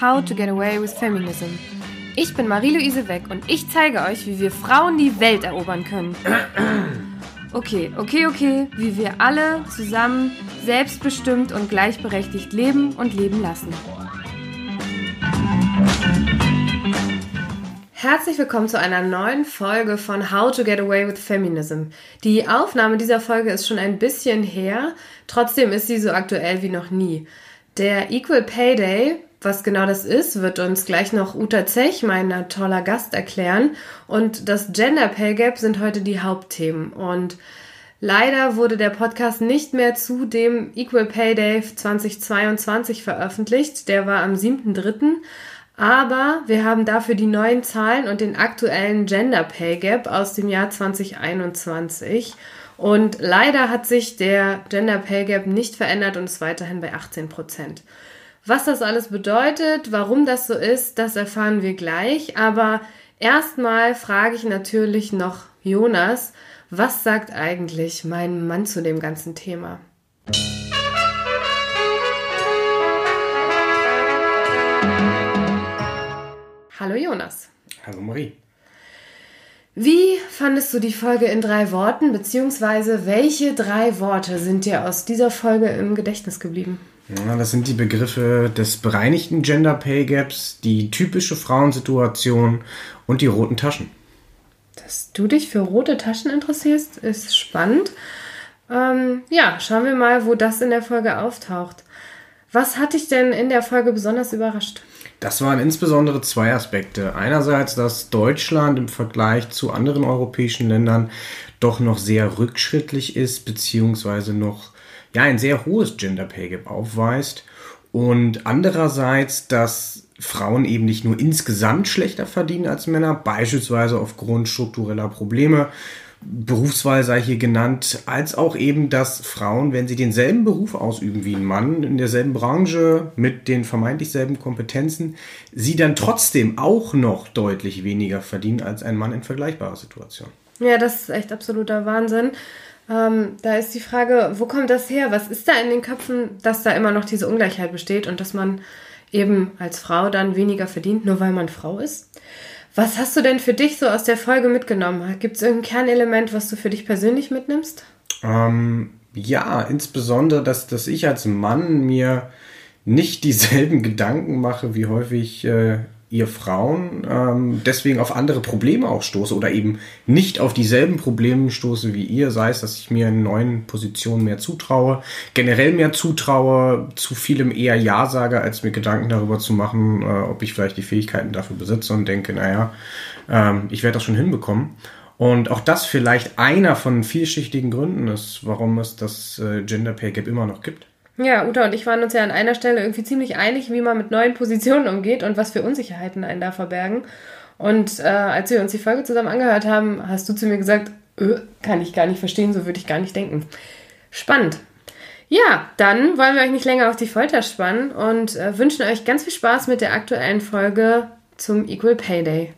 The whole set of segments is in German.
How to Get Away with Feminism. Ich bin Marie-Louise Weck und ich zeige euch, wie wir Frauen die Welt erobern können. Okay, okay, okay, wie wir alle zusammen selbstbestimmt und gleichberechtigt leben und leben lassen. Herzlich willkommen zu einer neuen Folge von How to Get Away with Feminism. Die Aufnahme dieser Folge ist schon ein bisschen her, trotzdem ist sie so aktuell wie noch nie. Der Equal Pay Day was genau das ist, wird uns gleich noch Uta Zech, mein toller Gast, erklären. Und das Gender Pay Gap sind heute die Hauptthemen. Und leider wurde der Podcast nicht mehr zu dem Equal Pay Day 2022 veröffentlicht. Der war am 7.3. Aber wir haben dafür die neuen Zahlen und den aktuellen Gender Pay Gap aus dem Jahr 2021. Und leider hat sich der Gender Pay Gap nicht verändert und ist weiterhin bei 18 Prozent. Was das alles bedeutet, warum das so ist, das erfahren wir gleich. Aber erstmal frage ich natürlich noch Jonas, was sagt eigentlich mein Mann zu dem ganzen Thema? Hallo Jonas. Hallo Marie. Wie fandest du die Folge in drei Worten, beziehungsweise welche drei Worte sind dir aus dieser Folge im Gedächtnis geblieben? Ja, das sind die Begriffe des bereinigten Gender Pay Gaps, die typische Frauensituation und die roten Taschen. Dass du dich für rote Taschen interessierst, ist spannend. Ähm, ja, schauen wir mal, wo das in der Folge auftaucht. Was hat dich denn in der Folge besonders überrascht? Das waren insbesondere zwei Aspekte. Einerseits, dass Deutschland im Vergleich zu anderen europäischen Ländern doch noch sehr rückschrittlich ist, beziehungsweise noch ja ein sehr hohes Gender Pay Gap aufweist und andererseits, dass Frauen eben nicht nur insgesamt schlechter verdienen als Männer, beispielsweise aufgrund struktureller Probleme, Berufswahl sei hier genannt, als auch eben, dass Frauen, wenn sie denselben Beruf ausüben wie ein Mann, in derselben Branche, mit den vermeintlich selben Kompetenzen, sie dann trotzdem auch noch deutlich weniger verdienen als ein Mann in vergleichbarer Situation. Ja, das ist echt absoluter Wahnsinn. Ähm, da ist die Frage, wo kommt das her? Was ist da in den Köpfen, dass da immer noch diese Ungleichheit besteht und dass man eben als Frau dann weniger verdient, nur weil man Frau ist? Was hast du denn für dich so aus der Folge mitgenommen? Gibt es irgendein Kernelement, was du für dich persönlich mitnimmst? Ähm, ja, insbesondere, dass, dass ich als Mann mir nicht dieselben Gedanken mache, wie häufig äh, ihr Frauen ähm, deswegen auf andere Probleme auch stoße oder eben nicht auf dieselben Probleme stoße wie ihr, sei es, dass ich mir in neuen Positionen mehr zutraue, generell mehr zutraue, zu vielem eher Ja sage, als mir Gedanken darüber zu machen, äh, ob ich vielleicht die Fähigkeiten dafür besitze und denke, naja, ähm, ich werde das schon hinbekommen. Und auch das vielleicht einer von vielschichtigen Gründen ist, warum es das äh, Gender Pay Gap immer noch gibt. Ja, Uta und ich waren uns ja an einer Stelle irgendwie ziemlich einig, wie man mit neuen Positionen umgeht und was für Unsicherheiten einen da verbergen. Und äh, als wir uns die Folge zusammen angehört haben, hast du zu mir gesagt, öh, kann ich gar nicht verstehen, so würde ich gar nicht denken. Spannend. Ja, dann wollen wir euch nicht länger auf die Folter spannen und äh, wünschen euch ganz viel Spaß mit der aktuellen Folge zum Equal Pay Day.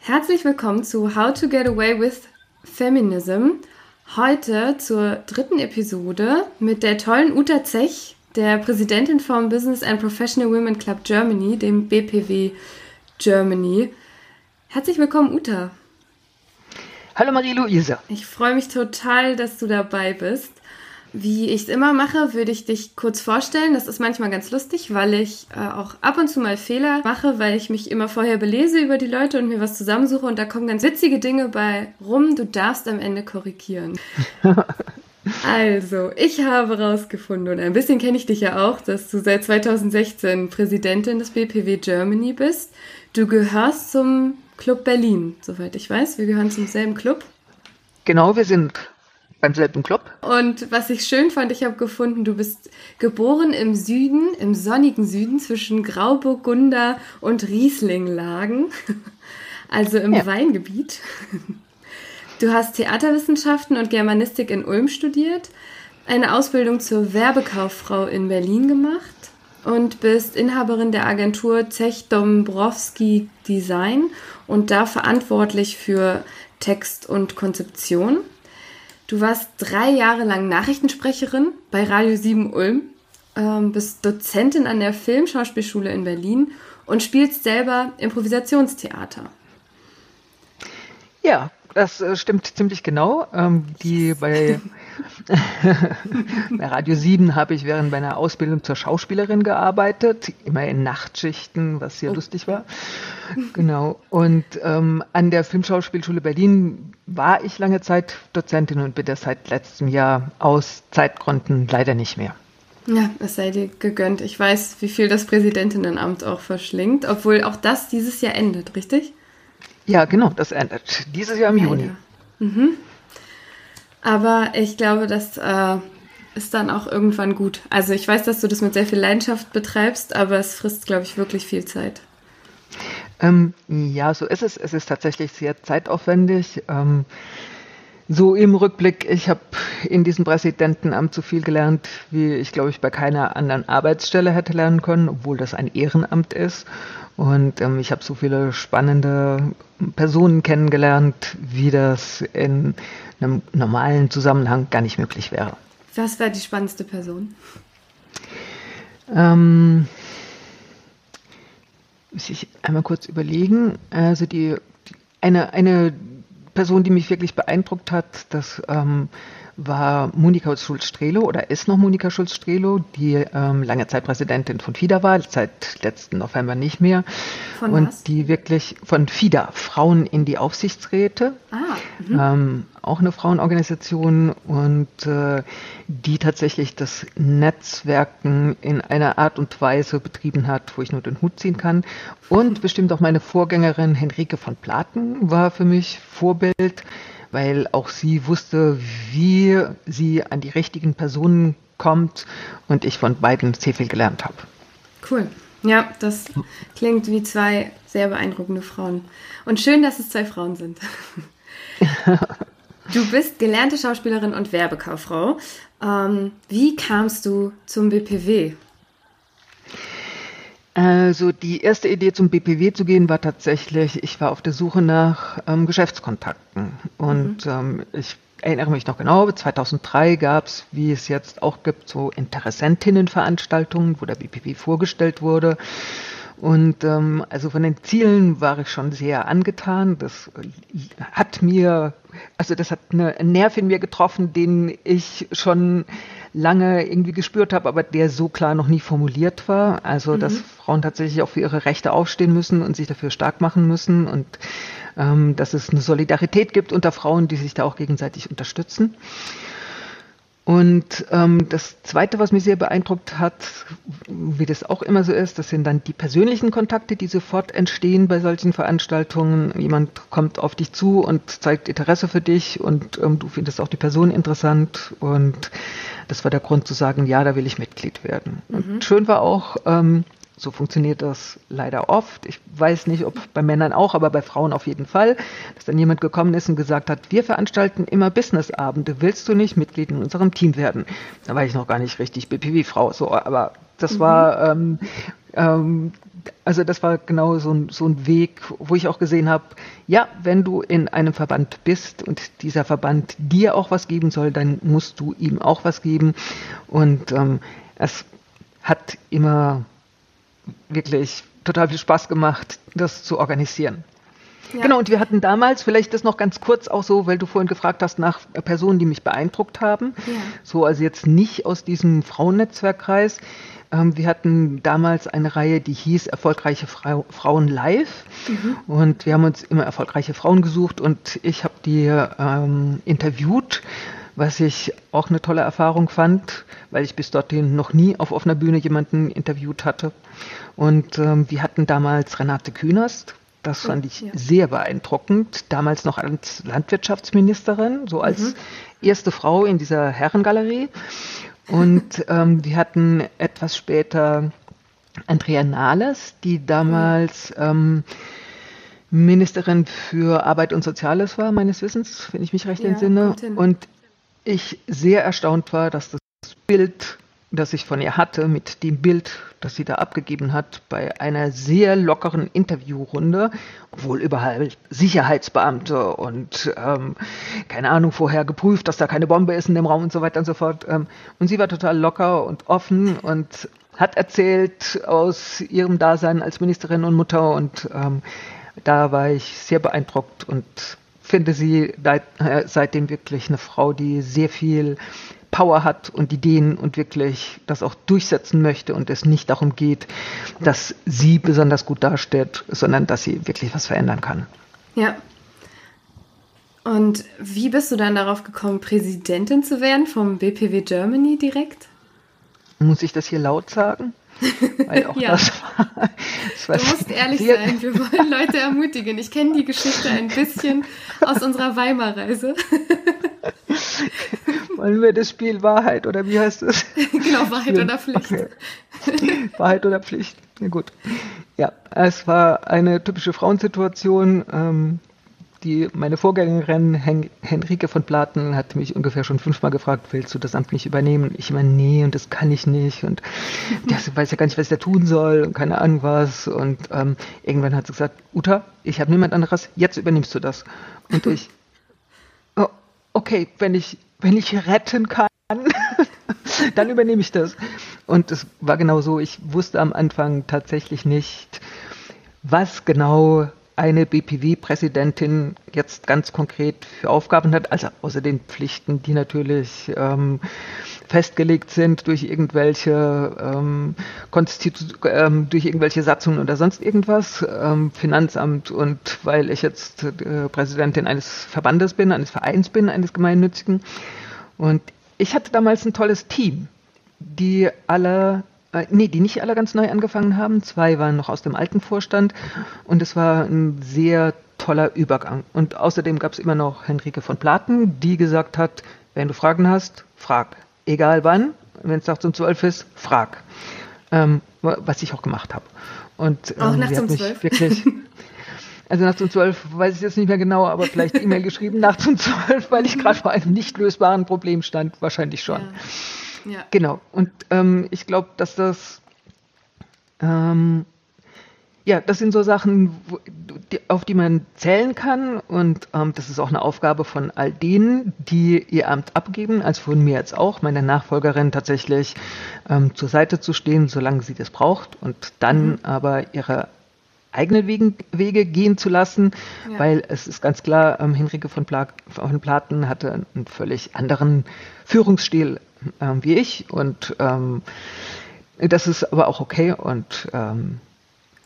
Herzlich willkommen zu How to Get Away with Feminism. Heute zur dritten Episode mit der tollen Uta Zech, der Präsidentin vom Business and Professional Women Club Germany, dem BPW Germany. Herzlich willkommen, Uta. Hallo Marie-Louise. Ich freue mich total, dass du dabei bist. Wie ich es immer mache, würde ich dich kurz vorstellen. Das ist manchmal ganz lustig, weil ich äh, auch ab und zu mal Fehler mache, weil ich mich immer vorher belese über die Leute und mir was zusammensuche und da kommen ganz witzige Dinge bei rum. Du darfst am Ende korrigieren. also, ich habe rausgefunden, und ein bisschen kenne ich dich ja auch, dass du seit 2016 Präsidentin des BPW Germany bist. Du gehörst zum Club Berlin, soweit ich weiß. Wir gehören zum selben Club. Genau, wir sind beim selben Club. Und was ich schön fand, ich habe gefunden, du bist geboren im Süden, im sonnigen Süden zwischen Grauburgunder und Rieslinglagen, also im ja. Weingebiet. Du hast Theaterwissenschaften und Germanistik in Ulm studiert, eine Ausbildung zur Werbekauffrau in Berlin gemacht und bist Inhaberin der Agentur Zech Dombrowski Design und da verantwortlich für Text und Konzeption. Du warst drei Jahre lang Nachrichtensprecherin bei Radio 7 Ulm, ähm, bist Dozentin an der Filmschauspielschule in Berlin und spielst selber Improvisationstheater. Ja, das äh, stimmt ziemlich genau. Ähm, die bei, bei Radio 7 habe ich während meiner Ausbildung zur Schauspielerin gearbeitet, immer in Nachtschichten, was sehr oh. lustig war. Genau. Und ähm, an der Filmschauspielschule Berlin war ich lange Zeit Dozentin und bin das seit letztem Jahr aus Zeitgründen leider nicht mehr. Ja, es sei dir gegönnt. Ich weiß, wie viel das Präsidentinnenamt auch verschlingt, obwohl auch das dieses Jahr endet, richtig? Ja, genau, das endet dieses Jahr im ja, Juni. Ja. Mhm. Aber ich glaube, das äh, ist dann auch irgendwann gut. Also ich weiß, dass du das mit sehr viel Leidenschaft betreibst, aber es frisst, glaube ich, wirklich viel Zeit. Ähm, ja, so ist es. Es ist tatsächlich sehr zeitaufwendig. Ähm, so im Rückblick, ich habe in diesem Präsidentenamt so viel gelernt, wie ich, glaube ich, bei keiner anderen Arbeitsstelle hätte lernen können, obwohl das ein Ehrenamt ist. Und ähm, ich habe so viele spannende Personen kennengelernt, wie das in einem normalen Zusammenhang gar nicht möglich wäre. Was war die spannendste Person? Ähm, muss ich einmal kurz überlegen. Also die, die eine, eine Person, die mich wirklich beeindruckt hat, das ähm, war Monika Schulz-Strelo oder ist noch Monika Schulz-Strelo, die ähm, lange Zeit Präsidentin von FIDA war, seit letzten November nicht mehr. Von und was? die wirklich von FIDA, Frauen in die Aufsichtsräte, ah, mhm. ähm, auch eine Frauenorganisation und äh, die tatsächlich das Netzwerken in einer Art und Weise betrieben hat, wo ich nur den Hut ziehen kann. Und bestimmt auch meine Vorgängerin Henrike von Platen war für mich Vorbild weil auch sie wusste, wie sie an die richtigen Personen kommt und ich von beiden sehr viel gelernt habe. Cool. Ja, das klingt wie zwei sehr beeindruckende Frauen. Und schön, dass es zwei Frauen sind. du bist gelernte Schauspielerin und Werbekauffrau. Ähm, wie kamst du zum BPW? Also die erste Idee zum BPW zu gehen war tatsächlich, ich war auf der Suche nach ähm, Geschäftskontakten und mhm. ähm, ich erinnere mich noch genau, 2003 gab es, wie es jetzt auch gibt, so Interessentinnenveranstaltungen, wo der BPW vorgestellt wurde. Und ähm, also von den Zielen war ich schon sehr angetan. Das hat mir, also das hat eine, einen Nerv in mir getroffen, den ich schon lange irgendwie gespürt habe, aber der so klar noch nie formuliert war. Also, mhm. dass Frauen tatsächlich auch für ihre Rechte aufstehen müssen und sich dafür stark machen müssen und ähm, dass es eine Solidarität gibt unter Frauen, die sich da auch gegenseitig unterstützen. Und ähm, das Zweite, was mich sehr beeindruckt hat, wie das auch immer so ist, das sind dann die persönlichen Kontakte, die sofort entstehen bei solchen Veranstaltungen. Jemand kommt auf dich zu und zeigt Interesse für dich und ähm, du findest auch die Person interessant. Und das war der Grund zu sagen, ja, da will ich Mitglied werden. Mhm. Und schön war auch, ähm, so funktioniert das leider oft. Ich weiß nicht, ob bei Männern auch, aber bei Frauen auf jeden Fall, dass dann jemand gekommen ist und gesagt hat, wir veranstalten immer Businessabende. Willst du nicht Mitglied in unserem Team werden? Da war ich noch gar nicht richtig BPW-Frau, so, aber das mhm. war, ähm, ähm, also das war genau so ein, so ein Weg, wo ich auch gesehen habe, ja, wenn du in einem Verband bist und dieser Verband dir auch was geben soll, dann musst du ihm auch was geben. Und ähm, es hat immer wirklich total viel Spaß gemacht, das zu organisieren. Ja. Genau, und wir hatten damals, vielleicht das noch ganz kurz auch so, weil du vorhin gefragt hast nach Personen, die mich beeindruckt haben. Ja. So, also jetzt nicht aus diesem Frauennetzwerkkreis. Ähm, wir hatten damals eine Reihe, die hieß Erfolgreiche Frau, Frauen live. Mhm. Und wir haben uns immer erfolgreiche Frauen gesucht und ich habe die ähm, interviewt was ich auch eine tolle Erfahrung fand, weil ich bis dorthin noch nie auf offener Bühne jemanden interviewt hatte. Und ähm, wir hatten damals Renate Künast. Das fand ich ja. sehr beeindruckend. Damals noch als Landwirtschaftsministerin, so als mhm. erste Frau in dieser Herrengalerie. Und ähm, wir hatten etwas später Andrea Nahles, die damals ähm, Ministerin für Arbeit und Soziales war, meines Wissens, wenn ich mich recht ja, entsinne. Und ich sehr erstaunt war, dass das Bild das ich von ihr hatte, mit dem Bild, das sie da abgegeben hat, bei einer sehr lockeren Interviewrunde, obwohl überall Sicherheitsbeamte und ähm, keine Ahnung vorher geprüft, dass da keine Bombe ist in dem Raum und so weiter und so fort. Ähm, und sie war total locker und offen und hat erzählt aus ihrem Dasein als Ministerin und Mutter und ähm, da war ich sehr beeindruckt und finde sie äh, seitdem wirklich eine Frau, die sehr viel Power hat und Ideen und wirklich das auch durchsetzen möchte und es nicht darum geht, dass sie besonders gut dasteht, sondern dass sie wirklich was verändern kann. Ja. Und wie bist du dann darauf gekommen, Präsidentin zu werden vom BPW Germany direkt? Muss ich das hier laut sagen? Weil auch ja. das war, das war du musst ehrlich sein, wir wollen Leute ermutigen. Ich kenne die Geschichte ein bisschen aus unserer Weimar-Reise. Wollen wir das Spiel Wahrheit oder wie heißt es? genau, Wahrheit oder Pflicht. Okay. Wahrheit oder Pflicht. Ja, gut. Ja, es war eine typische Frauensituation. Ähm, die, meine Vorgängerin Hen Henrike von Platen hat mich ungefähr schon fünfmal gefragt, willst du das Amt nicht übernehmen? Ich meine, nee, und das kann ich nicht. Und der weiß ja gar nicht, was ich da tun soll und keine Ahnung was. Und ähm, irgendwann hat sie gesagt, Uta, ich habe niemand anderes, jetzt übernimmst du das. Und ich, oh, okay, wenn ich, wenn ich retten kann, dann übernehme ich das. Und es war genau so, ich wusste am Anfang tatsächlich nicht, was genau eine BPW-Präsidentin jetzt ganz konkret für Aufgaben hat, also außer den Pflichten, die natürlich ähm, festgelegt sind durch irgendwelche ähm, Konstitu ähm, durch irgendwelche Satzungen oder sonst irgendwas, ähm, Finanzamt und weil ich jetzt äh, Präsidentin eines Verbandes bin, eines Vereins bin, eines gemeinnützigen. Und ich hatte damals ein tolles Team, die alle äh, nee, die nicht alle ganz neu angefangen haben. Zwei waren noch aus dem alten Vorstand und es war ein sehr toller Übergang. Und außerdem gab es immer noch Henrike von Platen, die gesagt hat, wenn du Fragen hast, frag. Egal wann, wenn es nachts um zwölf ist, frag. Ähm, was ich auch gemacht habe. Und ähm, auch nachts um zwölf? Wirklich, also nachts um zwölf weiß ich jetzt nicht mehr genau, aber vielleicht E-Mail geschrieben nachts um zwölf, weil ich gerade vor einem nicht lösbaren Problem stand. Wahrscheinlich schon. Ja. Ja. Genau. Und ähm, ich glaube, dass das, ähm, ja, das sind so Sachen, auf die man zählen kann. Und ähm, das ist auch eine Aufgabe von all denen, die ihr Amt abgeben, also von mir jetzt auch, meine Nachfolgerin tatsächlich ähm, zur Seite zu stehen, solange sie das braucht und dann mhm. aber ihre eigenen Wegen, Wege gehen zu lassen, ja. weil es ist ganz klar, ähm, Henrike von, Pla von Platen hatte einen völlig anderen Führungsstil ähm, wie ich und ähm, das ist aber auch okay und ähm,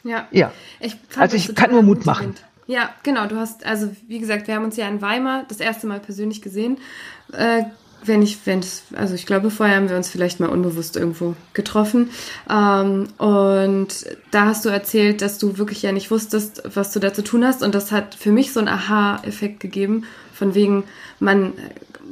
ja. ja. Ich also ich kann nur Mut machen. Ja, genau. Du hast, also wie gesagt, wir haben uns ja in Weimar das erste Mal persönlich gesehen. Äh, wenn ich, wenn es, also ich glaube, vorher haben wir uns vielleicht mal unbewusst irgendwo getroffen. Ähm, und da hast du erzählt, dass du wirklich ja nicht wusstest, was du da zu tun hast. Und das hat für mich so einen Aha-Effekt gegeben, von wegen, man,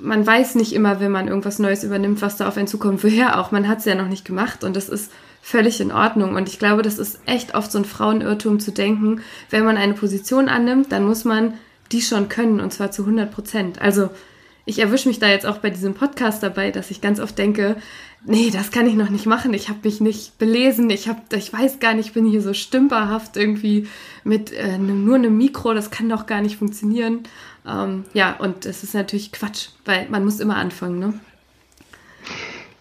man weiß nicht immer, wenn man irgendwas Neues übernimmt, was da auf einen zukommt. Woher auch? Man hat es ja noch nicht gemacht und das ist völlig in Ordnung. Und ich glaube, das ist echt oft so ein Frauenirrtum zu denken, wenn man eine Position annimmt, dann muss man die schon können und zwar zu 100 Prozent. Also ich erwische mich da jetzt auch bei diesem Podcast dabei, dass ich ganz oft denke, nee, das kann ich noch nicht machen. Ich habe mich nicht belesen. Ich habe, ich weiß gar nicht, ich bin hier so stümperhaft irgendwie mit äh, ne, nur einem Mikro. Das kann doch gar nicht funktionieren. Ähm, ja, und das ist natürlich Quatsch, weil man muss immer anfangen, ne?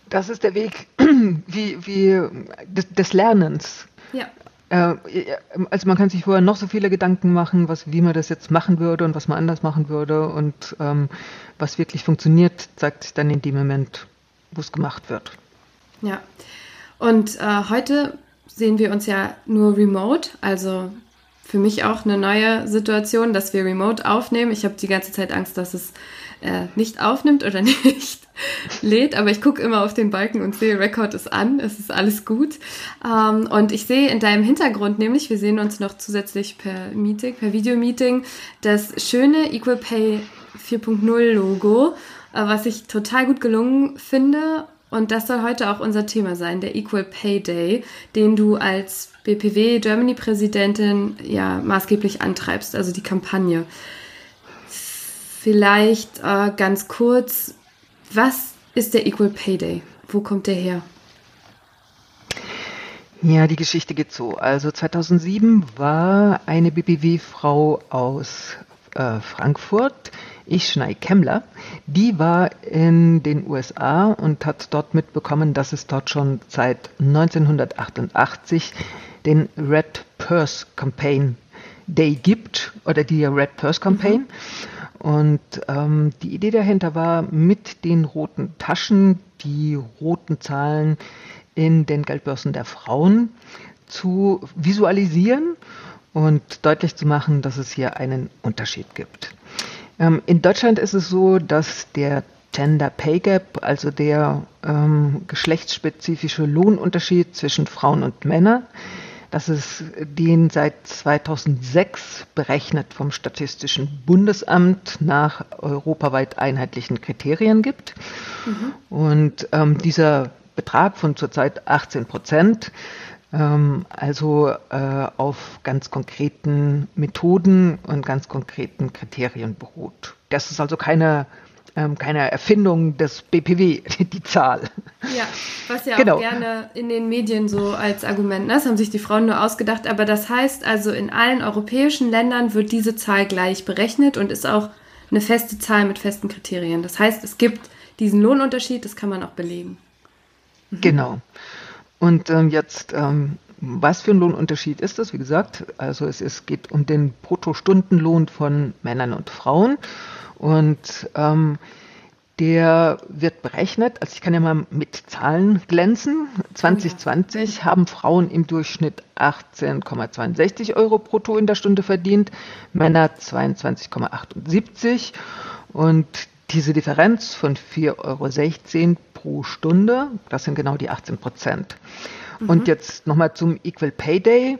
Das ist der Weg wie, wie des, des Lernens. Ja. Äh, also man kann sich vorher noch so viele Gedanken machen, was, wie man das jetzt machen würde und was man anders machen würde und ähm, was wirklich funktioniert, zeigt sich dann in dem Moment, wo es gemacht wird. Ja. Und äh, heute sehen wir uns ja nur remote, also für mich auch eine neue Situation, dass wir remote aufnehmen. Ich habe die ganze Zeit Angst, dass es äh, nicht aufnimmt oder nicht lädt, aber ich gucke immer auf den Balken und sehe, Record ist an, es ist alles gut. Ähm, und ich sehe in deinem Hintergrund nämlich, wir sehen uns noch zusätzlich per Meeting, per Videomeeting, das schöne Equal Pay 4.0 Logo, äh, was ich total gut gelungen finde. Und das soll heute auch unser Thema sein, der Equal Pay Day, den du als BPW Germany Präsidentin ja maßgeblich antreibst, also die Kampagne. Vielleicht äh, ganz kurz, was ist der Equal Pay Day? Wo kommt der her? Ja, die Geschichte geht so. Also 2007 war eine BBW-Frau aus äh, Frankfurt, Ischnei Kemmler, die war in den USA und hat dort mitbekommen, dass es dort schon seit 1988 den Red Purse Campaign Day gibt oder die Red Purse Campaign. Mhm. Und ähm, die Idee dahinter war, mit den roten Taschen die roten Zahlen in den Geldbörsen der Frauen zu visualisieren und deutlich zu machen, dass es hier einen Unterschied gibt. Ähm, in Deutschland ist es so, dass der Gender Pay Gap, also der ähm, geschlechtsspezifische Lohnunterschied zwischen Frauen und Männern, dass es den seit 2006 berechnet vom Statistischen Bundesamt nach europaweit einheitlichen Kriterien gibt. Mhm. Und ähm, dieser Betrag von zurzeit 18 Prozent, ähm, also äh, auf ganz konkreten Methoden und ganz konkreten Kriterien beruht. Das ist also keine ähm, keine Erfindung des BPW, die Zahl. Ja, was ja genau. auch gerne in den Medien so als Argument, ne? das haben sich die Frauen nur ausgedacht, aber das heißt also, in allen europäischen Ländern wird diese Zahl gleich berechnet und ist auch eine feste Zahl mit festen Kriterien. Das heißt, es gibt diesen Lohnunterschied, das kann man auch belegen. Mhm. Genau. Und ähm, jetzt, ähm, was für ein Lohnunterschied ist das? Wie gesagt, also es, es geht um den Bruttostundenlohn von Männern und Frauen. Und ähm, der wird berechnet, also ich kann ja mal mit Zahlen glänzen. 2020 haben Frauen im Durchschnitt 18,62 Euro brutto in der Stunde verdient, Männer 22,78 und diese Differenz von 4,16 Euro pro Stunde, das sind genau die 18 Prozent. Mhm. Und jetzt nochmal zum Equal Pay Day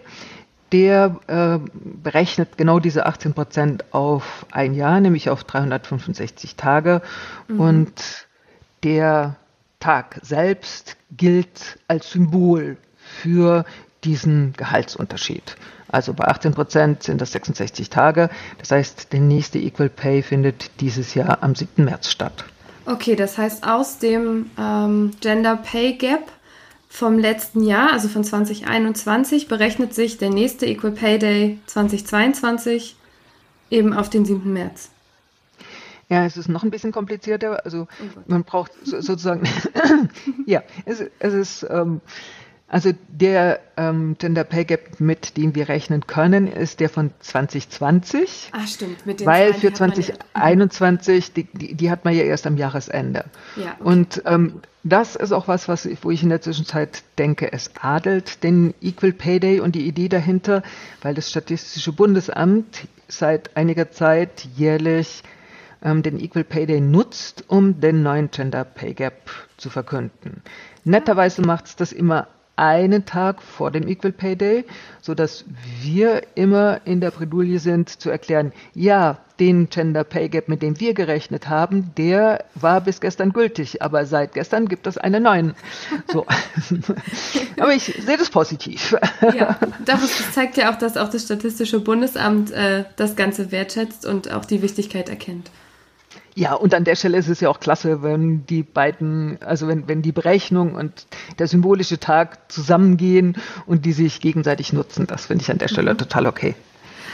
der äh, berechnet genau diese 18 Prozent auf ein Jahr, nämlich auf 365 Tage. Mhm. Und der Tag selbst gilt als Symbol für diesen Gehaltsunterschied. Also bei 18 Prozent sind das 66 Tage. Das heißt, der nächste Equal Pay findet dieses Jahr am 7. März statt. Okay, das heißt, aus dem ähm, Gender Pay Gap vom letzten Jahr, also von 2021, berechnet sich der nächste Equal Pay Day 2022 eben auf den 7. März. Ja, es ist noch ein bisschen komplizierter. Also oh man braucht sozusagen, ja, es, es ist ähm, also der ähm, Gender Pay Gap, mit dem wir rechnen können, ist der von 2020. Ah, stimmt. Mit den weil für 2021, die, die, die, hat man ja erst am Jahresende. Ja, okay. Und ähm, das ist auch was, was wo ich in der Zwischenzeit denke, es adelt den Equal Pay Day und die Idee dahinter, weil das Statistische Bundesamt seit einiger Zeit jährlich ähm, den Equal Pay Day nutzt, um den neuen Gender Pay Gap zu verkünden. Netterweise macht es das immer einen Tag vor dem Equal Pay Day, so dass wir immer in der Bredouille sind zu erklären, ja, den Gender Pay Gap, mit dem wir gerechnet haben, der war bis gestern gültig, aber seit gestern gibt es einen neuen. So. aber ich sehe das positiv. ja, das zeigt ja auch, dass auch das Statistische Bundesamt äh, das Ganze wertschätzt und auch die Wichtigkeit erkennt. Ja, und an der Stelle ist es ja auch klasse, wenn die beiden, also wenn, wenn die Berechnung und der symbolische Tag zusammengehen und die sich gegenseitig nutzen. Das finde ich an der Stelle mhm. total okay.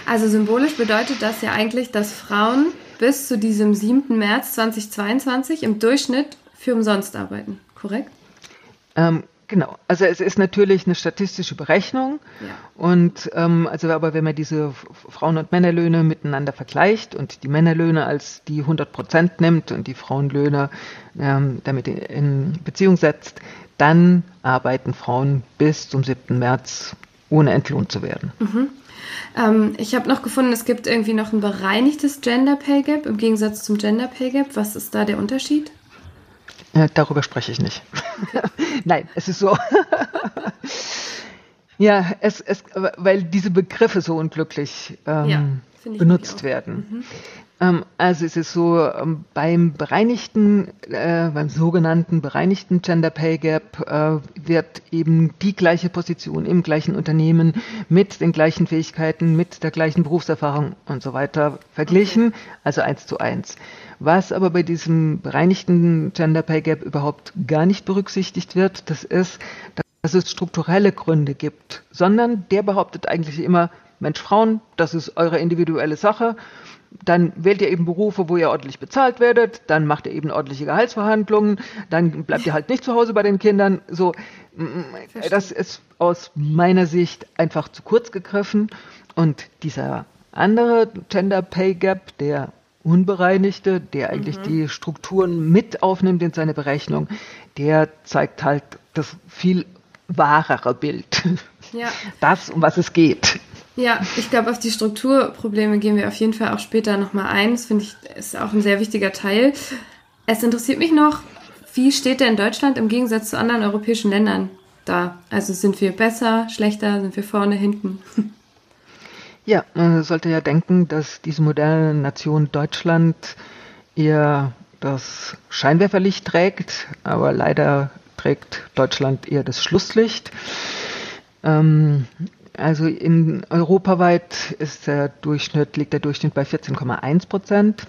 Also symbolisch bedeutet das ja eigentlich, dass Frauen bis zu diesem 7. März 2022 im Durchschnitt für umsonst arbeiten, korrekt? Ähm, Genau, also es ist natürlich eine statistische Berechnung ja. und ähm, also aber wenn man diese Frauen- und Männerlöhne miteinander vergleicht und die Männerlöhne als die 100 Prozent nimmt und die Frauenlöhne ähm, damit in Beziehung setzt, dann arbeiten Frauen bis zum 7. März ohne entlohnt zu werden. Mhm. Ähm, ich habe noch gefunden, es gibt irgendwie noch ein bereinigtes Gender Pay Gap im Gegensatz zum Gender Pay Gap. Was ist da der Unterschied? Äh, darüber spreche ich nicht. Nein, es ist so. ja, es, es, weil diese Begriffe so unglücklich ähm, ja, benutzt werden. Mhm. Ähm, also es ist so, ähm, beim bereinigten, äh, beim sogenannten bereinigten Gender Pay Gap äh, wird eben die gleiche Position im gleichen Unternehmen mit den gleichen Fähigkeiten, mit der gleichen Berufserfahrung und so weiter verglichen, okay. also eins zu eins. Was aber bei diesem bereinigten Gender Pay Gap überhaupt gar nicht berücksichtigt wird, das ist, dass dass es strukturelle Gründe gibt, sondern der behauptet eigentlich immer, Mensch, Frauen, das ist eure individuelle Sache. Dann wählt ihr eben Berufe, wo ihr ordentlich bezahlt werdet, dann macht ihr eben ordentliche Gehaltsverhandlungen, dann bleibt ihr halt nicht zu Hause bei den Kindern. So, das ist aus meiner Sicht einfach zu kurz gegriffen. Und dieser andere Gender Pay Gap, der unbereinigte, der eigentlich mhm. die Strukturen mit aufnimmt in seine Berechnung, der zeigt halt das viel wahrere Bild. Ja. Das, um was es geht. Ja, ich glaube, auf die Strukturprobleme gehen wir auf jeden Fall auch später nochmal ein. Das finde ich ist auch ein sehr wichtiger Teil. Es interessiert mich noch, wie steht denn Deutschland im Gegensatz zu anderen europäischen Ländern da? Also sind wir besser, schlechter, sind wir vorne, hinten? Ja, man sollte ja denken, dass diese moderne Nation Deutschland eher das Scheinwerferlicht trägt, aber leider trägt Deutschland eher das Schlusslicht. Ähm, also in europaweit ist der Durchschnitt, liegt der Durchschnitt bei 14,1 Prozent.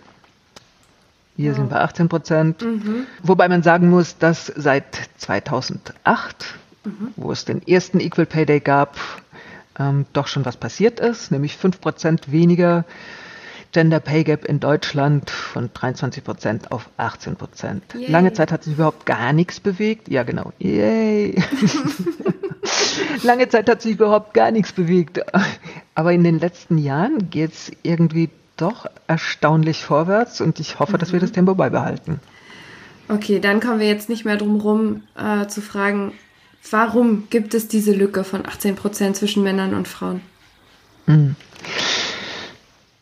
Wir ja. sind bei 18 Prozent. Mhm. Wobei man sagen muss, dass seit 2008, mhm. wo es den ersten Equal Pay Day gab, ähm, doch schon was passiert ist, nämlich 5 Prozent weniger Gender Pay Gap in Deutschland von 23 Prozent auf 18 Prozent. Lange Zeit hat sich überhaupt gar nichts bewegt. Ja, genau. Yay. Lange Zeit hat sich überhaupt gar nichts bewegt. Aber in den letzten Jahren geht es irgendwie doch erstaunlich vorwärts und ich hoffe, mhm. dass wir das mhm. Tempo beibehalten. Okay, dann kommen wir jetzt nicht mehr drum rum äh, zu fragen, warum gibt es diese Lücke von 18 Prozent zwischen Männern und Frauen? Mhm.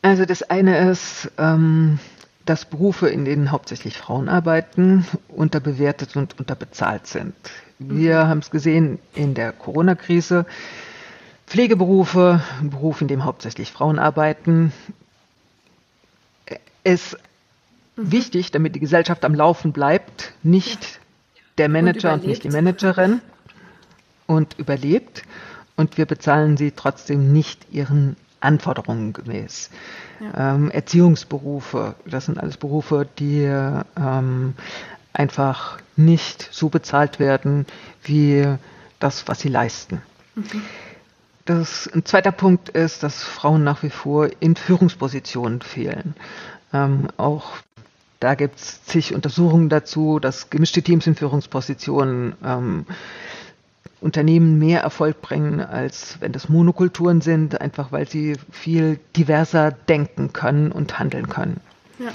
Also das eine ist, ähm, dass Berufe, in denen hauptsächlich Frauen arbeiten, unterbewertet und unterbezahlt sind. Wir mhm. haben es gesehen in der Corona-Krise. Pflegeberufe, ein Beruf, in dem hauptsächlich Frauen arbeiten, ist mhm. wichtig, damit die Gesellschaft am Laufen bleibt, nicht ja. der Manager und, und nicht die Managerin und überlebt. Und wir bezahlen sie trotzdem nicht ihren Anforderungen gemäß. Ja. Ähm, Erziehungsberufe, das sind alles Berufe, die ähm, einfach nicht so bezahlt werden wie das, was sie leisten. Mhm. Das, ein zweiter Punkt ist, dass Frauen nach wie vor in Führungspositionen fehlen. Ähm, auch da gibt es zig Untersuchungen dazu, dass gemischte Teams in Führungspositionen ähm, Unternehmen mehr Erfolg bringen, als wenn das Monokulturen sind, einfach weil sie viel diverser denken können und handeln können. Ja.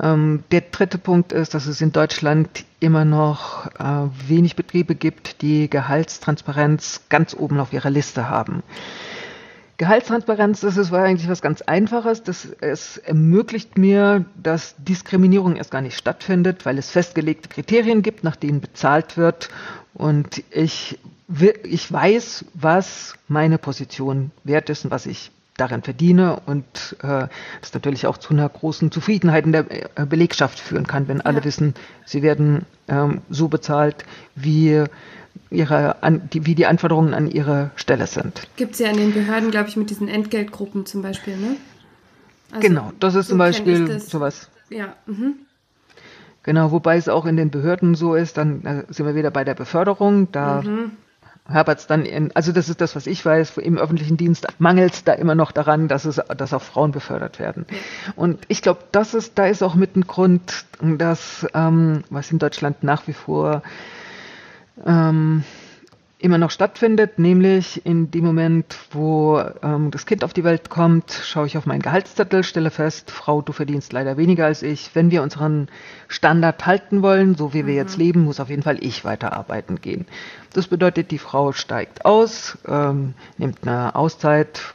Ähm, der dritte Punkt ist, dass es in Deutschland immer noch äh, wenig Betriebe gibt, die Gehaltstransparenz ganz oben auf ihrer Liste haben. Gehaltstransparenz, das ist, eigentlich was ganz Einfaches. Das, es ermöglicht mir, dass Diskriminierung erst gar nicht stattfindet, weil es festgelegte Kriterien gibt, nach denen bezahlt wird. Und ich, ich weiß, was meine Position wert ist und was ich darin verdiene und äh, das natürlich auch zu einer großen Zufriedenheit in der äh, Belegschaft führen kann, wenn alle ja. wissen, sie werden ähm, so bezahlt, wie ihre, an, die, wie die Anforderungen an ihre Stelle sind. Gibt es ja in den Behörden, glaube ich, mit diesen Entgeltgruppen zum Beispiel, ne? Also, genau, das ist so zum Beispiel sowas. Ja. Mhm. Genau, wobei es auch in den Behörden so ist, dann äh, sind wir wieder bei der Beförderung. Da mhm. Hapert es dann in, also das ist das, was ich weiß, im öffentlichen Dienst mangelt es da immer noch daran, dass es, dass auch Frauen befördert werden. Und ich glaube, das ist, da ist auch mit ein Grund, dass, ähm, was in Deutschland nach wie vor ähm, immer noch stattfindet, nämlich in dem Moment, wo ähm, das Kind auf die Welt kommt, schaue ich auf meinen Gehaltszettel, stelle fest, Frau, du verdienst leider weniger als ich. Wenn wir unseren Standard halten wollen, so wie wir mhm. jetzt leben, muss auf jeden Fall ich weiterarbeiten gehen. Das bedeutet, die Frau steigt aus, ähm, nimmt eine Auszeit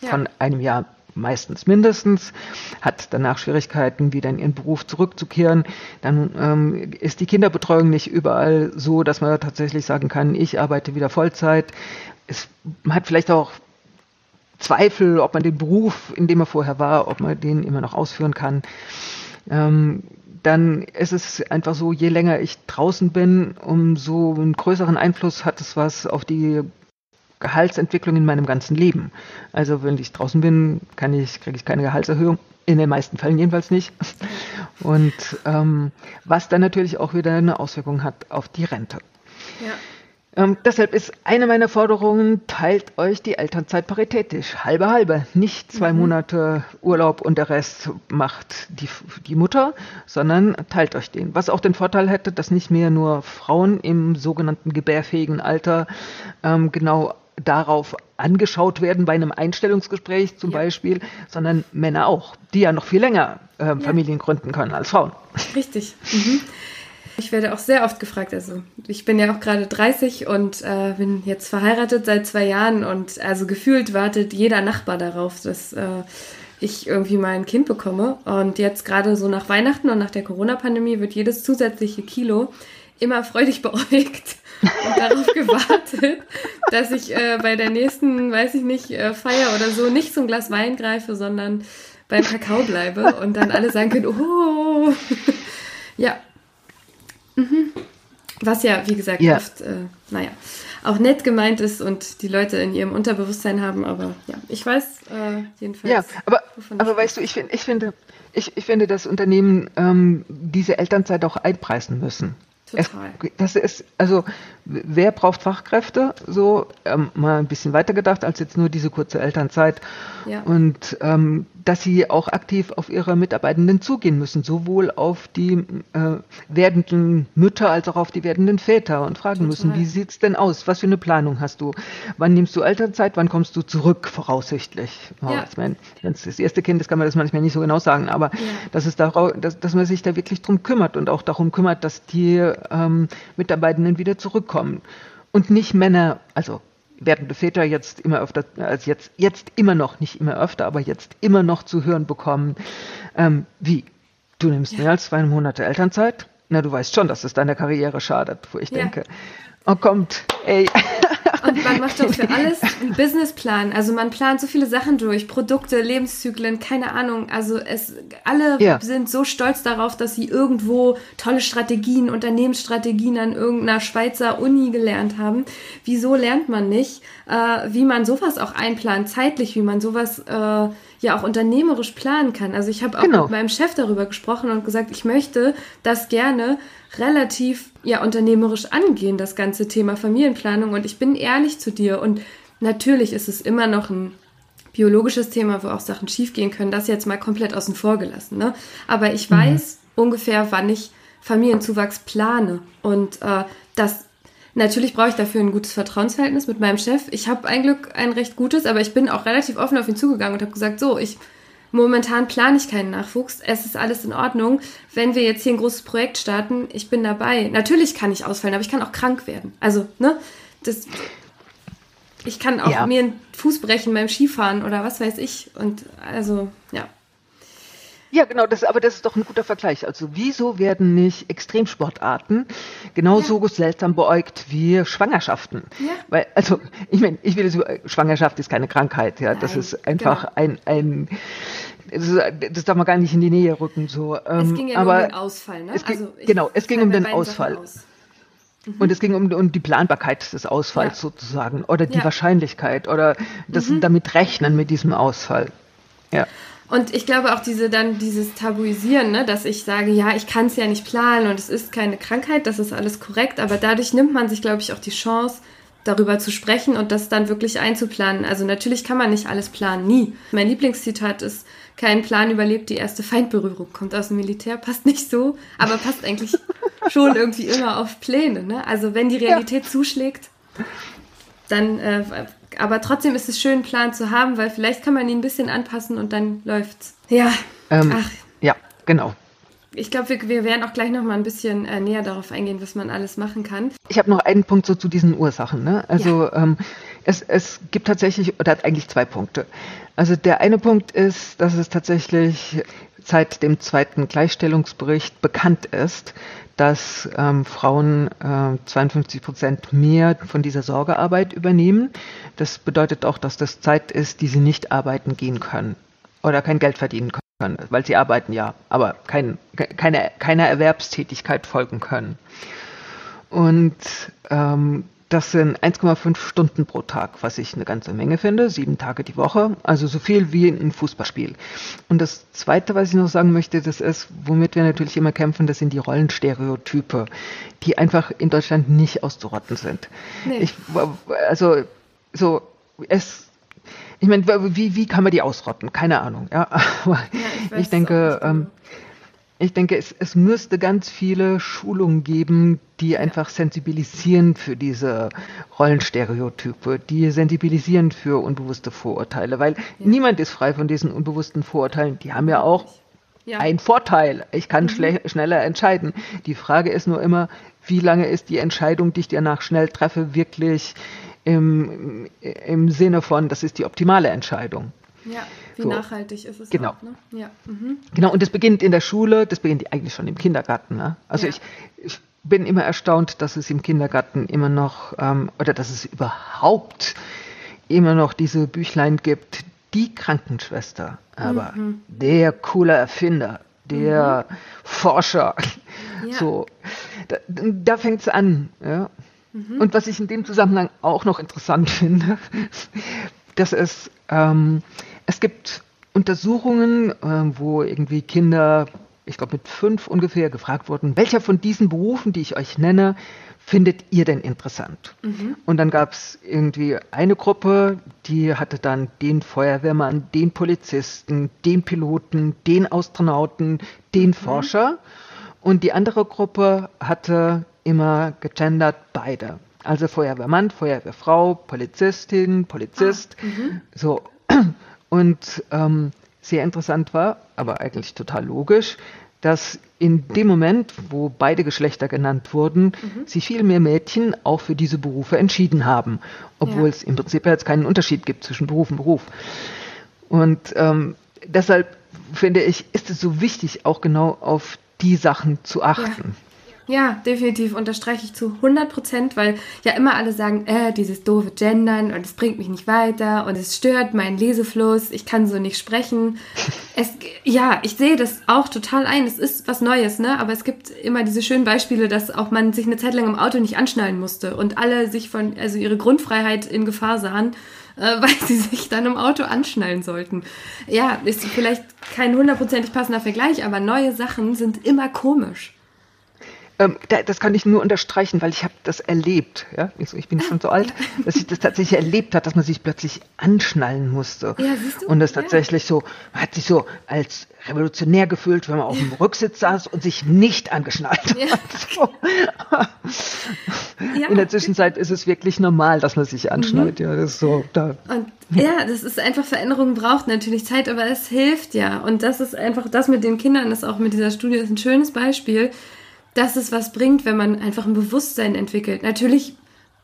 ja. von einem Jahr meistens mindestens, hat danach Schwierigkeiten, wieder in ihren Beruf zurückzukehren. Dann ähm, ist die Kinderbetreuung nicht überall so, dass man tatsächlich sagen kann, ich arbeite wieder Vollzeit. Es, hat vielleicht auch Zweifel, ob man den Beruf, in dem er vorher war, ob man den immer noch ausführen kann. Ähm, dann ist es einfach so, je länger ich draußen bin, umso einen größeren Einfluss hat es was auf die Gehaltsentwicklung in meinem ganzen Leben. Also wenn ich draußen bin, kann ich, kriege ich keine Gehaltserhöhung. In den meisten Fällen jedenfalls nicht. Und ähm, was dann natürlich auch wieder eine Auswirkung hat auf die Rente. Ja. Ähm, deshalb ist eine meiner Forderungen, teilt euch die Elternzeit paritätisch. Halbe, halbe. Nicht zwei mhm. Monate Urlaub und der Rest macht die, die Mutter, sondern teilt euch den. Was auch den Vorteil hätte, dass nicht mehr nur Frauen im sogenannten gebärfähigen Alter ähm, genau darauf angeschaut werden bei einem Einstellungsgespräch zum ja. Beispiel, sondern Männer auch, die ja noch viel länger äh, ja. Familien gründen können als Frauen. Richtig. Mhm. Ich werde auch sehr oft gefragt. Also ich bin ja auch gerade 30 und äh, bin jetzt verheiratet seit zwei Jahren und also gefühlt wartet jeder Nachbar darauf, dass äh, ich irgendwie mal ein Kind bekomme. Und jetzt gerade so nach Weihnachten und nach der Corona-Pandemie wird jedes zusätzliche Kilo immer freudig beäugt und darauf gewartet, dass ich äh, bei der nächsten, weiß ich nicht, äh, Feier oder so nicht zum Glas Wein greife, sondern beim Kakao bleibe und dann alle sagen können, oh, ja, Mhm. Was ja, wie gesagt, ja. oft, äh, naja, auch nett gemeint ist und die Leute in ihrem Unterbewusstsein haben, aber ja, ich weiß äh, jedenfalls. Ja, aber, aber weißt du, ich, find, ich, finde, ich, ich finde, dass Unternehmen ähm, diese Elternzeit auch einpreisen müssen. Total. Es, das ist, also, wer braucht Fachkräfte? So, ähm, mal ein bisschen weiter gedacht als jetzt nur diese kurze Elternzeit. Ja. Und ähm, dass sie auch aktiv auf ihre Mitarbeitenden zugehen müssen, sowohl auf die äh, werdenden Mütter als auch auf die werdenden Väter und fragen Total. müssen, wie sieht's denn aus? Was für eine Planung hast du? Wann nimmst du Elternzeit? Wann kommst du zurück, voraussichtlich? Oh, ja. ich meine, wenn es das erste Kind ist, kann man das manchmal nicht so genau sagen, aber ja. dass, es darauf, dass, dass man sich da wirklich drum kümmert und auch darum kümmert, dass die ähm, Mitarbeitenden wieder zurückkommen. Und nicht Männer, also werdende Väter jetzt immer öfter, also jetzt, jetzt immer noch, nicht immer öfter, aber jetzt immer noch zu hören bekommen, ähm, wie, du nimmst ja. mehr als zwei Monate Elternzeit? Na, du weißt schon, dass es deiner Karriere schadet, wo ich ja. denke, oh kommt, ey. Und man macht doch für alles einen Businessplan. Also man plant so viele Sachen durch, Produkte, Lebenszyklen, keine Ahnung. Also es, alle ja. sind so stolz darauf, dass sie irgendwo tolle Strategien, Unternehmensstrategien an irgendeiner Schweizer Uni gelernt haben. Wieso lernt man nicht, äh, wie man sowas auch einplant, zeitlich, wie man sowas äh, ja auch unternehmerisch planen kann. Also ich habe auch genau. mit meinem Chef darüber gesprochen und gesagt, ich möchte das gerne relativ ja unternehmerisch angehen, das ganze Thema Familienplanung. Und ich bin ehrlich zu dir. Und natürlich ist es immer noch ein biologisches Thema, wo auch Sachen schiefgehen können. Das jetzt mal komplett außen vor gelassen. Ne? Aber ich mhm. weiß ungefähr, wann ich Familienzuwachs plane. Und äh, das Natürlich brauche ich dafür ein gutes Vertrauensverhältnis mit meinem Chef. Ich habe ein Glück ein recht gutes, aber ich bin auch relativ offen auf ihn zugegangen und habe gesagt, so, ich Momentan plane ich keinen Nachwuchs. Es ist alles in Ordnung. Wenn wir jetzt hier ein großes Projekt starten, ich bin dabei. Natürlich kann ich ausfallen, aber ich kann auch krank werden. Also, ne? Das, ich kann auch ja. mir einen Fuß brechen beim Skifahren oder was weiß ich. Und also, ja. Ja, genau, das, aber das ist doch ein guter Vergleich. Also wieso werden nicht Extremsportarten genauso ja. seltsam beäugt wie Schwangerschaften? Ja. Weil, also, ich meine, ich will so, Schwangerschaft ist keine Krankheit, ja. Nein, das ist einfach genau. ein, ein das, das, darf man gar nicht in die Nähe rücken. So. Ähm, es ging ja aber um den Ausfall, ne? Es ging, also genau, es ging um den Ausfall. Aus. Mhm. Und es ging um, um, die Planbarkeit des Ausfalls ja. sozusagen oder die. Wahrscheinlichkeit oder das mhm. damit rechnen mit diesem Ausfall. Ja. Und ich glaube auch diese dann dieses Tabuisieren, ne, dass ich sage, ja, ich kann es ja nicht planen und es ist keine Krankheit, das ist alles korrekt, aber dadurch nimmt man sich, glaube ich, auch die Chance, darüber zu sprechen und das dann wirklich einzuplanen. Also natürlich kann man nicht alles planen, nie. Mein Lieblingszitat ist, kein Plan überlebt die erste Feindberührung. Kommt aus dem Militär, passt nicht so, aber passt eigentlich schon irgendwie immer auf Pläne. Ne? Also wenn die Realität ja. zuschlägt, dann äh, aber trotzdem ist es schön, einen Plan zu haben, weil vielleicht kann man ihn ein bisschen anpassen und dann läuft's. Ja. Ähm, Ach. Ja, genau. Ich glaube, wir, wir, werden auch gleich noch mal ein bisschen äh, näher darauf eingehen, was man alles machen kann. Ich habe noch einen Punkt so zu diesen Ursachen. Ne? Also ja. ähm, es, es gibt tatsächlich, oder eigentlich zwei Punkte. Also der eine Punkt ist, dass es tatsächlich seit dem zweiten Gleichstellungsbericht bekannt ist, dass ähm, Frauen äh, 52 Prozent mehr von dieser Sorgearbeit übernehmen. Das bedeutet auch, dass das Zeit ist, die sie nicht arbeiten gehen können oder kein Geld verdienen können, weil sie arbeiten ja, aber kein, keine, keiner Erwerbstätigkeit folgen können. Und ähm, das sind 1,5 Stunden pro Tag, was ich eine ganze Menge finde, sieben Tage die Woche, also so viel wie ein Fußballspiel. Und das Zweite, was ich noch sagen möchte, das ist, womit wir natürlich immer kämpfen, das sind die Rollenstereotype, die einfach in Deutschland nicht auszurotten sind. Nee. Ich, also so es ich meine, wie, wie kann man die ausrotten? Keine Ahnung. Ja, aber ja, ich, ich denke, ähm, ich denke, es, es müsste ganz viele Schulungen geben, die einfach sensibilisieren für diese Rollenstereotype, die sensibilisieren für unbewusste Vorurteile, weil ja. niemand ist frei von diesen unbewussten Vorurteilen. Die haben ja auch ja. einen Vorteil. Ich kann mhm. schneller entscheiden. Die Frage ist nur immer, wie lange ist die Entscheidung, die ich danach schnell treffe, wirklich im, im Sinne von, das ist die optimale Entscheidung. Ja, wie so. nachhaltig ist es genau. Auch, ne? ja. Mhm. Genau, und das beginnt in der Schule, das beginnt eigentlich schon im Kindergarten. Ne? Also ja. ich, ich bin immer erstaunt, dass es im Kindergarten immer noch, ähm, oder dass es überhaupt immer noch diese Büchlein gibt, die Krankenschwester, aber mhm. der coole Erfinder, der mhm. Forscher. Ja. So, da, da fängt es an. Ja? Mhm. Und was ich in dem Zusammenhang auch noch interessant finde, dass es, ähm, es gibt Untersuchungen, äh, wo irgendwie Kinder, ich glaube mit fünf ungefähr, gefragt wurden, welcher von diesen Berufen, die ich euch nenne, findet ihr denn interessant? Mhm. Und dann gab es irgendwie eine Gruppe, die hatte dann den Feuerwehrmann, den Polizisten, den Piloten, den Astronauten, den mhm. Forscher. Und die andere Gruppe hatte immer gegendert beide. Also Feuerwehrmann, Feuerwehrfrau, Polizistin, Polizist. Ah, mhm. so. Und ähm, sehr interessant war, aber eigentlich total logisch, dass in dem Moment, wo beide Geschlechter genannt wurden, mhm. sich viel mehr Mädchen auch für diese Berufe entschieden haben, obwohl ja. es im Prinzip jetzt keinen Unterschied gibt zwischen Beruf und Beruf. Und ähm, deshalb finde ich, ist es so wichtig, auch genau auf die Sachen zu achten. Ja, definitiv unterstreiche ich zu 100 Prozent, weil ja immer alle sagen, äh, dieses doofe Gendern und es bringt mich nicht weiter und es stört meinen Lesefluss, ich kann so nicht sprechen. Es, ja, ich sehe das auch total ein. Es ist was Neues, ne? Aber es gibt immer diese schönen Beispiele, dass auch man sich eine Zeit lang im Auto nicht anschnallen musste und alle sich von, also ihre Grundfreiheit in Gefahr sahen äh, weil sie sich dann im Auto anschnallen sollten. Ja, ist vielleicht kein hundertprozentig passender Vergleich, aber neue Sachen sind immer komisch. Ähm, das kann ich nur unterstreichen, weil ich habe das erlebt. Ja? Ich, bin schon so alt, dass ich das tatsächlich erlebt habe, dass man sich plötzlich anschnallen musste. Ja? Und das tatsächlich so, man hat sich so als revolutionär gefühlt, wenn man auf dem Rücksitz saß und sich nicht angeschnallt ja. hat. So. In der Zwischenzeit ist es wirklich normal, dass man sich anschnallt. Mhm. Ja, das ist so. Da. Und ja, das ist einfach Veränderung braucht natürlich Zeit, aber es hilft ja. Und das ist einfach das mit den Kindern, ist auch mit dieser Studie ist ein schönes Beispiel dass es was bringt, wenn man einfach ein Bewusstsein entwickelt. Natürlich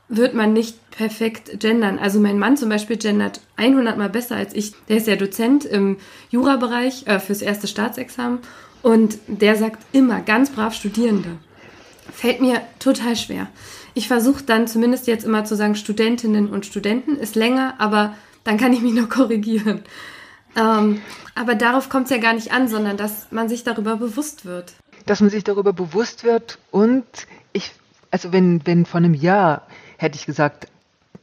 wird man nicht perfekt gendern. Also mein Mann zum Beispiel gendert 100 mal besser als ich. Der ist ja Dozent im Jurabereich äh, fürs erste Staatsexamen und der sagt immer ganz brav Studierende. Fällt mir total schwer. Ich versuche dann zumindest jetzt immer zu sagen Studentinnen und Studenten. Ist länger, aber dann kann ich mich noch korrigieren. Ähm, aber darauf kommt es ja gar nicht an, sondern dass man sich darüber bewusst wird dass man sich darüber bewusst wird und ich, also wenn, wenn vor einem Jahr hätte ich gesagt,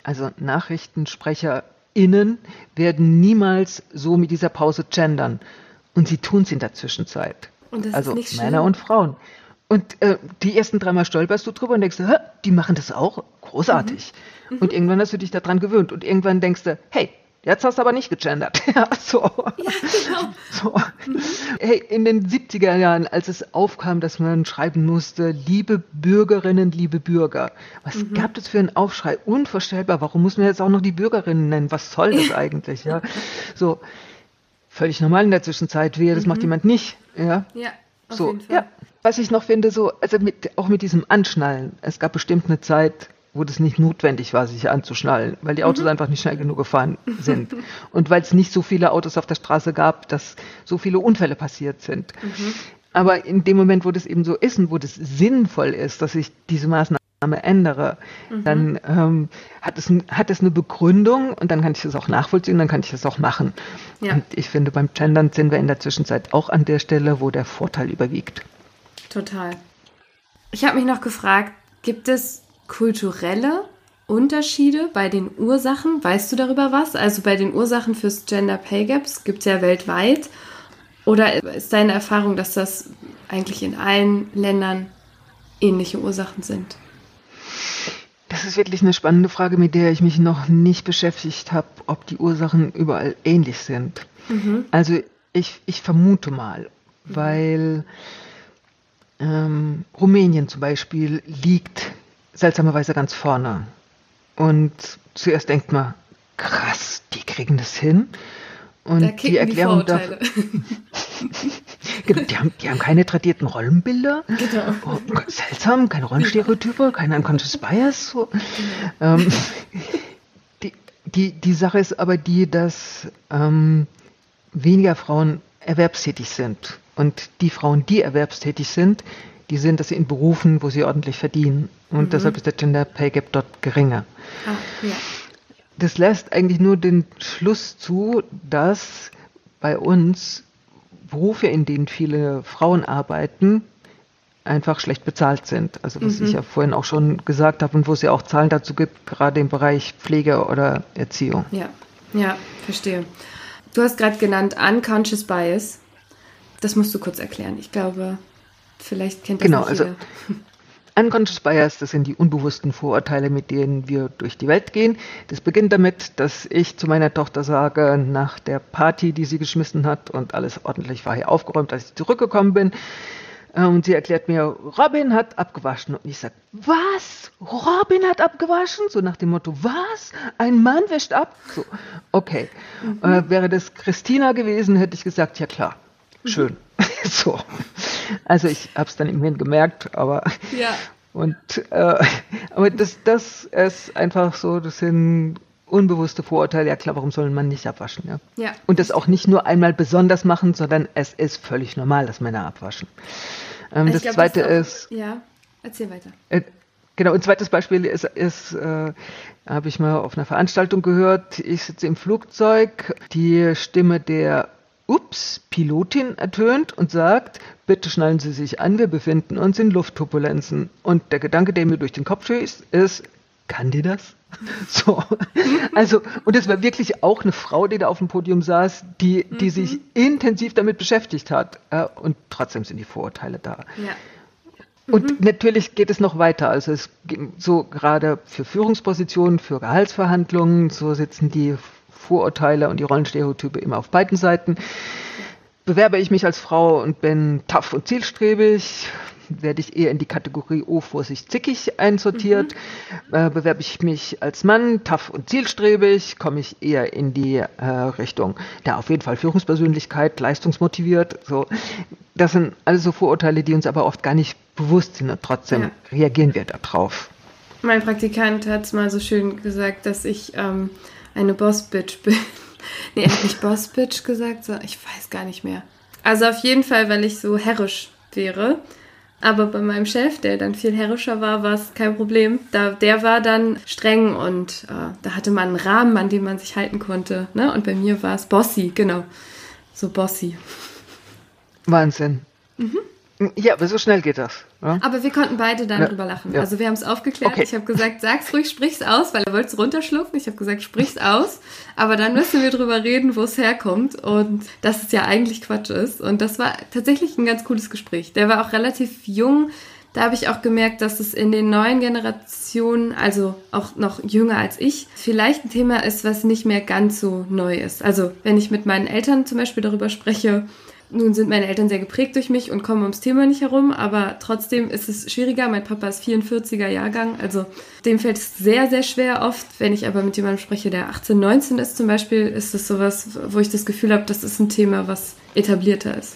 also NachrichtensprecherInnen werden niemals so mit dieser Pause gendern. Und sie tun es in der Zwischenzeit. also Männer und Frauen. Und äh, die ersten dreimal stolperst du drüber und denkst, die machen das auch? Großartig. Mhm. Und irgendwann hast du dich daran gewöhnt. Und irgendwann denkst du, hey, Jetzt hast du aber nicht gegendert. ja, so. Ja, genau. So. Mhm. Hey, in den 70er Jahren, als es aufkam, dass man schreiben musste, liebe Bürgerinnen, liebe Bürger, was mhm. gab es für einen Aufschrei? Unvorstellbar. Warum muss man jetzt auch noch die Bürgerinnen nennen? Was soll das eigentlich? Ja, so. Völlig normal in der Zwischenzeit. Wehe, das mhm. macht jemand nicht. Ja. Ja. Auf so, jeden Fall. ja. Was ich noch finde, so, also mit, auch mit diesem Anschnallen. Es gab bestimmt eine Zeit, wo das nicht notwendig war, sich anzuschnallen, weil die Autos mhm. einfach nicht schnell genug gefahren sind. Und weil es nicht so viele Autos auf der Straße gab, dass so viele Unfälle passiert sind. Mhm. Aber in dem Moment, wo das eben so ist und wo das sinnvoll ist, dass ich diese Maßnahme ändere, mhm. dann ähm, hat, es, hat es eine Begründung und dann kann ich das auch nachvollziehen, dann kann ich das auch machen. Ja. Und ich finde, beim Gendern sind wir in der Zwischenzeit auch an der Stelle, wo der Vorteil überwiegt. Total. Ich habe mich noch gefragt, gibt es kulturelle Unterschiede bei den Ursachen? Weißt du darüber was? Also bei den Ursachen fürs Gender Pay Gaps gibt es ja weltweit. Oder ist deine Erfahrung, dass das eigentlich in allen Ländern ähnliche Ursachen sind? Das ist wirklich eine spannende Frage, mit der ich mich noch nicht beschäftigt habe, ob die Ursachen überall ähnlich sind. Mhm. Also ich, ich vermute mal, weil ähm, Rumänien zum Beispiel liegt seltsamerweise ganz vorne. Und zuerst denkt man, krass, die kriegen das hin. Und die Erklärung die dafür. genau, die, haben, die haben keine tradierten Rollenbilder. Genau. Oh, seltsam, keine Rollenstereotype, keine Unconscious Bias. So. Genau. Ähm, die, die, die Sache ist aber die, dass ähm, weniger Frauen erwerbstätig sind. Und die Frauen, die erwerbstätig sind, die sind das in Berufen, wo sie ordentlich verdienen. Und mhm. deshalb ist der Gender Pay Gap dort geringer. Ah, ja. Das lässt eigentlich nur den Schluss zu, dass bei uns Berufe, in denen viele Frauen arbeiten, einfach schlecht bezahlt sind. Also was mhm. ich ja vorhin auch schon gesagt habe und wo es ja auch Zahlen dazu gibt, gerade im Bereich Pflege oder Erziehung. Ja, ja, verstehe. Du hast gerade genannt Unconscious Bias. Das musst du kurz erklären. Ich glaube, vielleicht kennt das genau, also. Unconscious Bias, das sind die unbewussten Vorurteile, mit denen wir durch die Welt gehen. Das beginnt damit, dass ich zu meiner Tochter sage, nach der Party, die sie geschmissen hat und alles ordentlich war hier aufgeräumt, als ich zurückgekommen bin. Äh, und sie erklärt mir, Robin hat abgewaschen. Und ich sage, was? Robin hat abgewaschen? So nach dem Motto, was? Ein Mann wäscht ab? So, okay. Mhm. Äh, wäre das Christina gewesen, hätte ich gesagt, ja klar, schön. Mhm. so. Also ich habe es dann immerhin gemerkt, aber ja. und äh, aber das, das ist einfach so, das sind unbewusste Vorurteile. Ja klar, warum soll man nicht abwaschen? Ja? ja. Und das auch nicht nur einmal besonders machen, sondern es ist völlig normal, dass Männer abwaschen. Ähm, das glaub, zweite das ist, auch, ist. Ja, erzähl weiter. Äh, Genau, ein zweites Beispiel ist, ist äh, habe ich mal auf einer Veranstaltung gehört, ich sitze im Flugzeug, die Stimme der Ups, Pilotin ertönt und sagt, bitte schnallen Sie sich an, wir befinden uns in Luftturbulenzen. Und der Gedanke, der mir durch den Kopf schießt, ist, kann die das? So. Also, und es war wirklich auch eine Frau, die da auf dem Podium saß, die, die mhm. sich intensiv damit beschäftigt hat. Und trotzdem sind die Vorurteile da. Ja. Und mhm. natürlich geht es noch weiter. Also es so gerade für Führungspositionen, für Gehaltsverhandlungen, so sitzen die Vorurteile und die Rollenstereotype immer auf beiden Seiten. Bewerbe ich mich als Frau und bin tough und zielstrebig, werde ich eher in die Kategorie Oh, Vorsicht, zickig einsortiert. Mhm. Äh, bewerbe ich mich als Mann, tough und zielstrebig, komme ich eher in die äh, Richtung der auf jeden Fall Führungspersönlichkeit, leistungsmotiviert. So. Das sind alles so Vorurteile, die uns aber oft gar nicht bewusst sind und trotzdem ja. reagieren wir darauf. Mein Praktikant hat es mal so schön gesagt, dass ich ähm, eine Boss-Bitch bin. nee, er hat nicht Boss-Bitch gesagt, so, ich weiß gar nicht mehr. Also auf jeden Fall, weil ich so herrisch wäre. Aber bei meinem Chef, der dann viel herrischer war, war es kein Problem. Da, der war dann streng und äh, da hatte man einen Rahmen, an dem man sich halten konnte. Ne? Und bei mir war es bossy, genau. So bossy. Wahnsinn. Mhm. Ja, aber so schnell geht das. Ja? Aber wir konnten beide dann ja. drüber lachen. Ja. Also wir haben es aufgeklärt. Okay. Ich habe gesagt, sag's ruhig, sprich's aus, weil er wollte es runterschlucken. Ich habe gesagt, sprich's aus. Aber dann müssen wir drüber reden, wo es herkommt und dass es ja eigentlich Quatsch ist. Und das war tatsächlich ein ganz cooles Gespräch. Der war auch relativ jung. Da habe ich auch gemerkt, dass es in den neuen Generationen, also auch noch jünger als ich, vielleicht ein Thema ist, was nicht mehr ganz so neu ist. Also wenn ich mit meinen Eltern zum Beispiel darüber spreche, nun sind meine Eltern sehr geprägt durch mich und kommen ums Thema nicht herum, aber trotzdem ist es schwieriger. Mein Papa ist 44er Jahrgang, also dem fällt es sehr, sehr schwer oft. Wenn ich aber mit jemandem spreche, der 18, 19 ist zum Beispiel, ist es sowas, wo ich das Gefühl habe, das ist ein Thema, was etablierter ist.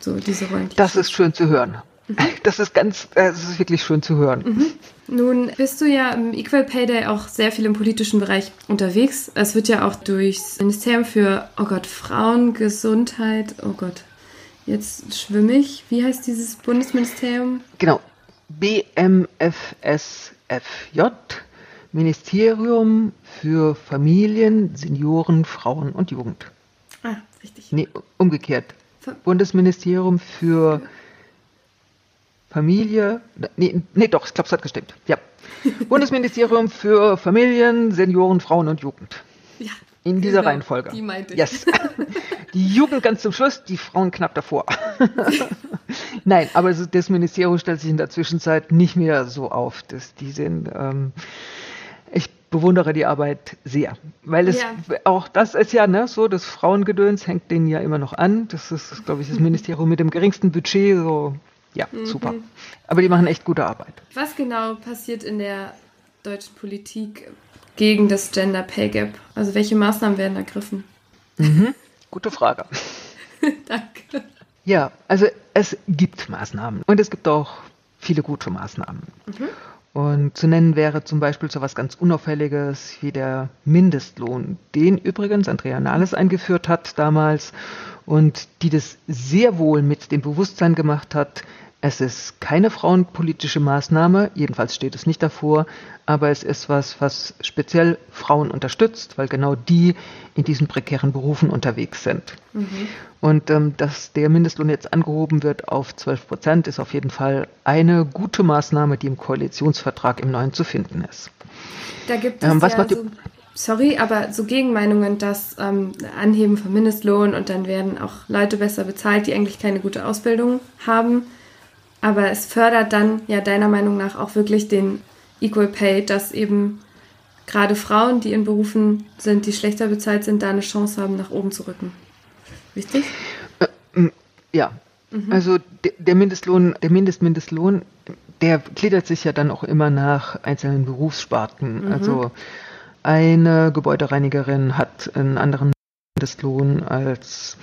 So, diese Rollen. Das ist schön zu hören. Mhm. Das ist ganz, äh, das ist wirklich schön zu hören. Mhm. Nun bist du ja im Equal Pay Day auch sehr viel im politischen Bereich unterwegs. Es wird ja auch durchs Ministerium für, oh Gott, Frauengesundheit, oh Gott, jetzt schwimme ich. Wie heißt dieses Bundesministerium? Genau, BMFSFJ, Ministerium für Familien, Senioren, Frauen und Jugend. Ah, richtig. Nee, umgekehrt. Bundesministerium für Familie, nee, nee doch, ich glaube, es hat gestimmt. Ja. Bundesministerium für Familien, Senioren, Frauen und Jugend. Ja. In dieser genau, Reihenfolge. Die meinte ich. Yes. Die Jugend ganz zum Schluss, die Frauen knapp davor. Nein, aber das Ministerium stellt sich in der Zwischenzeit nicht mehr so auf. Dass die sind, ähm, ich bewundere die Arbeit sehr. Weil es ja. auch das ist ja ne, so, das Frauengedöns hängt denen ja immer noch an. Das ist, glaube ich, das Ministerium mit dem geringsten Budget. So, ja, mhm. super. Aber die machen echt gute Arbeit. Was genau passiert in der deutschen Politik gegen das Gender Pay Gap? Also welche Maßnahmen werden ergriffen? Mhm. Gute Frage. Danke. Ja, also es gibt Maßnahmen und es gibt auch viele gute Maßnahmen. Mhm. Und zu nennen wäre zum Beispiel so was ganz Unauffälliges wie der Mindestlohn, den übrigens Andrea Nahles eingeführt hat damals und die das sehr wohl mit dem Bewusstsein gemacht hat, es ist keine frauenpolitische Maßnahme, jedenfalls steht es nicht davor, aber es ist was, was speziell Frauen unterstützt, weil genau die in diesen prekären Berufen unterwegs sind. Mhm. Und ähm, dass der Mindestlohn jetzt angehoben wird auf 12 Prozent, ist auf jeden Fall eine gute Maßnahme, die im Koalitionsvertrag im Neuen zu finden ist. Da gibt es ähm, was ja so, sorry, aber so Gegenmeinungen, dass ähm, Anheben vom Mindestlohn und dann werden auch Leute besser bezahlt, die eigentlich keine gute Ausbildung haben aber es fördert dann ja deiner Meinung nach auch wirklich den Equal Pay, dass eben gerade Frauen, die in Berufen sind, die schlechter bezahlt sind, da eine Chance haben, nach oben zu rücken. Richtig? Äh, ja. Mhm. Also der Mindestlohn, der Mindestmindestlohn, der gliedert sich ja dann auch immer nach einzelnen Berufssparten. Mhm. Also eine Gebäudereinigerin hat einen anderen Mindestlohn als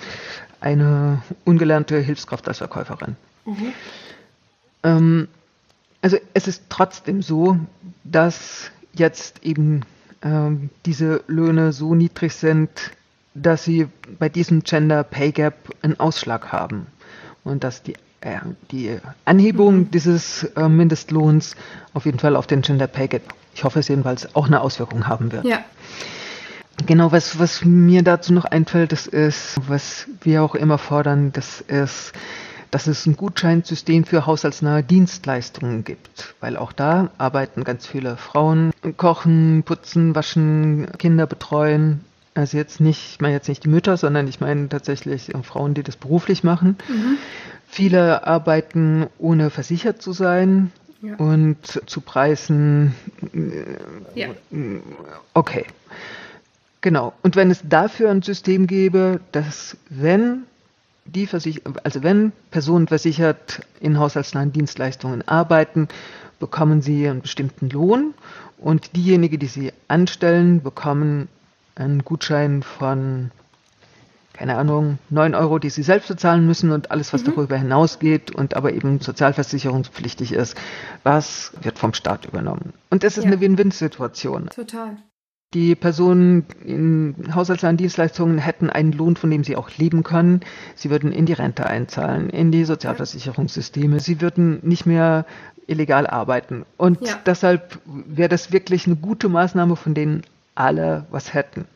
eine ungelernte Hilfskraft als Verkäuferin. Mhm. Ähm, also es ist trotzdem so, dass jetzt eben ähm, diese Löhne so niedrig sind, dass sie bei diesem Gender Pay Gap einen Ausschlag haben und dass die, äh, die Anhebung mhm. dieses äh, Mindestlohns auf jeden Fall auf den Gender Pay Gap, ich hoffe es jedenfalls, auch eine Auswirkung haben wird. Ja. Genau, was, was mir dazu noch einfällt, das ist, was wir auch immer fordern, das ist dass es ein Gutscheinsystem für haushaltsnahe Dienstleistungen gibt, weil auch da arbeiten ganz viele Frauen, kochen, putzen, waschen, Kinder betreuen. Also jetzt nicht, ich meine jetzt nicht die Mütter, sondern ich meine tatsächlich Frauen, die das beruflich machen. Mhm. Viele arbeiten ohne versichert zu sein ja. und zu Preisen. Ja. Okay. Genau. Und wenn es dafür ein System gäbe, dass wenn die Versich also wenn Personen versichert in haushaltsnahen Dienstleistungen arbeiten, bekommen sie einen bestimmten Lohn und diejenigen, die sie anstellen, bekommen einen Gutschein von, keine Ahnung, 9 Euro, die sie selbst bezahlen müssen und alles, was mhm. darüber hinausgeht und aber eben sozialversicherungspflichtig ist, was wird vom Staat übernommen. Und das ist ja. eine Win-Win-Situation. Total. Die Personen in haushaltsnahen Dienstleistungen hätten einen Lohn, von dem sie auch leben können. Sie würden in die Rente einzahlen, in die Sozialversicherungssysteme. Sie würden nicht mehr illegal arbeiten. Und ja. deshalb wäre das wirklich eine gute Maßnahme, von denen alle was hätten.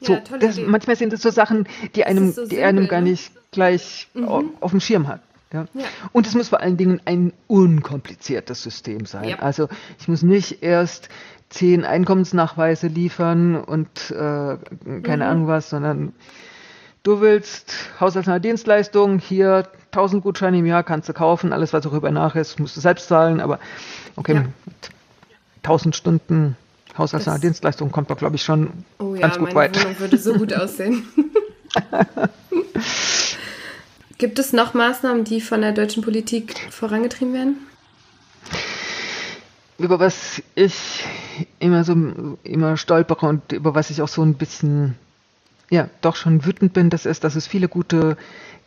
So, ja, das, manchmal sind es so Sachen, die einem, so die einem gar ne? nicht gleich mhm. auf, auf dem Schirm hat. Ja. ja. Und es muss vor allen Dingen ein unkompliziertes System sein. Ja. Also ich muss nicht erst zehn Einkommensnachweise liefern und äh, keine mhm. Ahnung was, sondern du willst haushaltsnahe Dienstleistung, hier 1000 Gutscheine im Jahr kannst du kaufen, alles was darüber nach ist, musst du selbst zahlen, aber okay, ja. 1000 Stunden haushaltsnahe Dienstleistung kommt doch, glaube ich, schon oh ja, ganz gut meine weit. Wohnung würde so gut aussehen. Gibt es noch Maßnahmen, die von der deutschen Politik vorangetrieben werden? Über was ich immer so immer stolpere und über was ich auch so ein bisschen ja doch schon wütend bin, das ist, dass es viele gute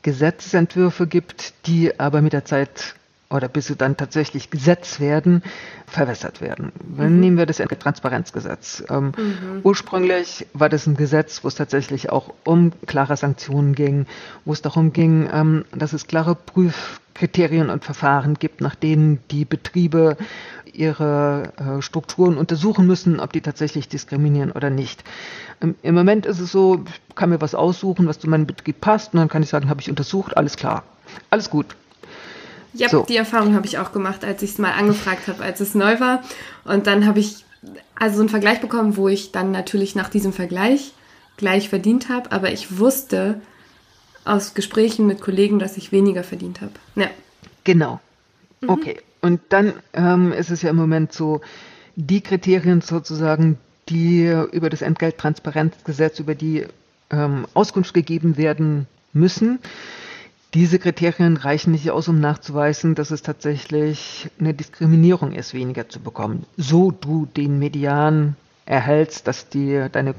Gesetzentwürfe gibt, die aber mit der Zeit oder bis sie dann tatsächlich Gesetz werden, verwässert werden. Mhm. Nehmen wir das Transparenzgesetz. Ähm, mhm. Ursprünglich war das ein Gesetz, wo es tatsächlich auch um klare Sanktionen ging, wo es darum ging, ähm, dass es klare Prüfkriterien und Verfahren gibt, nach denen die Betriebe ihre äh, Strukturen untersuchen müssen, ob die tatsächlich diskriminieren oder nicht. Im, Im, Moment ist es so, ich kann mir was aussuchen, was zu meinem Betrieb passt, und dann kann ich sagen, habe ich untersucht, alles klar, alles gut. Ja, so. die Erfahrung habe ich auch gemacht, als ich es mal angefragt habe, als es neu war. Und dann habe ich also einen Vergleich bekommen, wo ich dann natürlich nach diesem Vergleich gleich verdient habe, aber ich wusste aus Gesprächen mit Kollegen, dass ich weniger verdient habe. Ja. Genau. Mhm. Okay. Und dann ähm, ist es ja im Moment so, die Kriterien sozusagen, die über das Entgelttransparenzgesetz, über die ähm, Auskunft gegeben werden müssen, diese Kriterien reichen nicht aus, um nachzuweisen, dass es tatsächlich eine Diskriminierung ist, weniger zu bekommen. So du den Median erhältst, dass die deine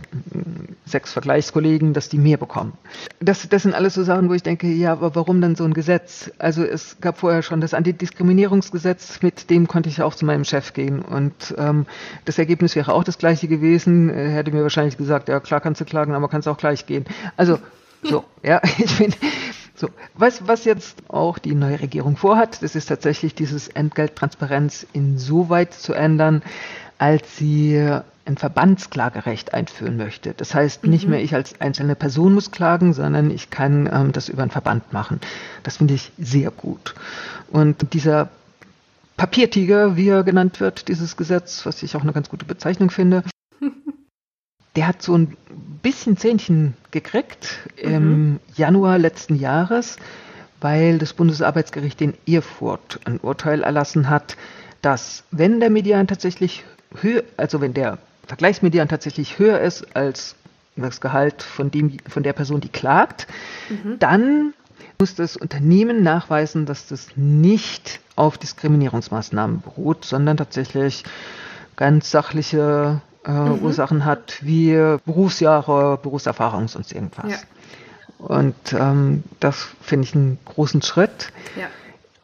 sechs Vergleichskollegen, dass die mehr bekommen. Das, das sind alles so Sachen, wo ich denke, ja, aber warum dann so ein Gesetz? Also es gab vorher schon das Antidiskriminierungsgesetz, mit dem konnte ich auch zu meinem Chef gehen und ähm, das Ergebnis wäre auch das gleiche gewesen. Er hätte mir wahrscheinlich gesagt, ja klar kannst du klagen, aber kannst auch gleich gehen. Also so, ja, ich bin so, was, was jetzt auch die neue Regierung vorhat, das ist tatsächlich dieses Entgelttransparenz insoweit zu ändern, als sie ein Verbandsklagerecht einführen möchte. Das heißt, nicht mhm. mehr ich als einzelne Person muss klagen, sondern ich kann ähm, das über einen Verband machen. Das finde ich sehr gut. Und dieser Papiertiger, wie er genannt wird, dieses Gesetz, was ich auch eine ganz gute Bezeichnung finde, der hat so ein bisschen Zähnchen gekriegt mhm. im Januar letzten Jahres, weil das Bundesarbeitsgericht in Erfurt ein Urteil erlassen hat, dass wenn der Median tatsächlich höher, also wenn der Vergleichsmedian tatsächlich höher ist als das Gehalt von, dem, von der Person, die klagt, mhm. dann muss das Unternehmen nachweisen, dass das nicht auf Diskriminierungsmaßnahmen beruht, sondern tatsächlich ganz sachliche äh, mhm. Ursachen hat, wie Berufsjahre, Berufserfahrung, sonst irgendwas. Ja. Und ähm, das finde ich einen großen Schritt. Ja.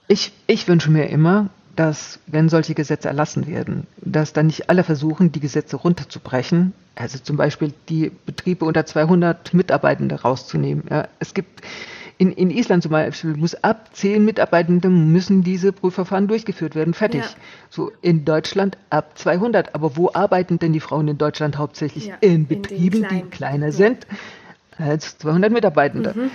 Ich, ich wünsche mir immer, dass, wenn solche Gesetze erlassen werden, dass dann nicht alle versuchen, die Gesetze runterzubrechen, also zum Beispiel die Betriebe unter 200 Mitarbeitende rauszunehmen. Ja, es gibt in, in Island zum Beispiel muss ab zehn Mitarbeitenden müssen diese Prüfverfahren durchgeführt werden. Fertig. Ja. So in Deutschland ab 200. Aber wo arbeiten denn die Frauen in Deutschland hauptsächlich? Ja, in Betrieben, in die kleiner sind als 200 Mitarbeitende. Mhm.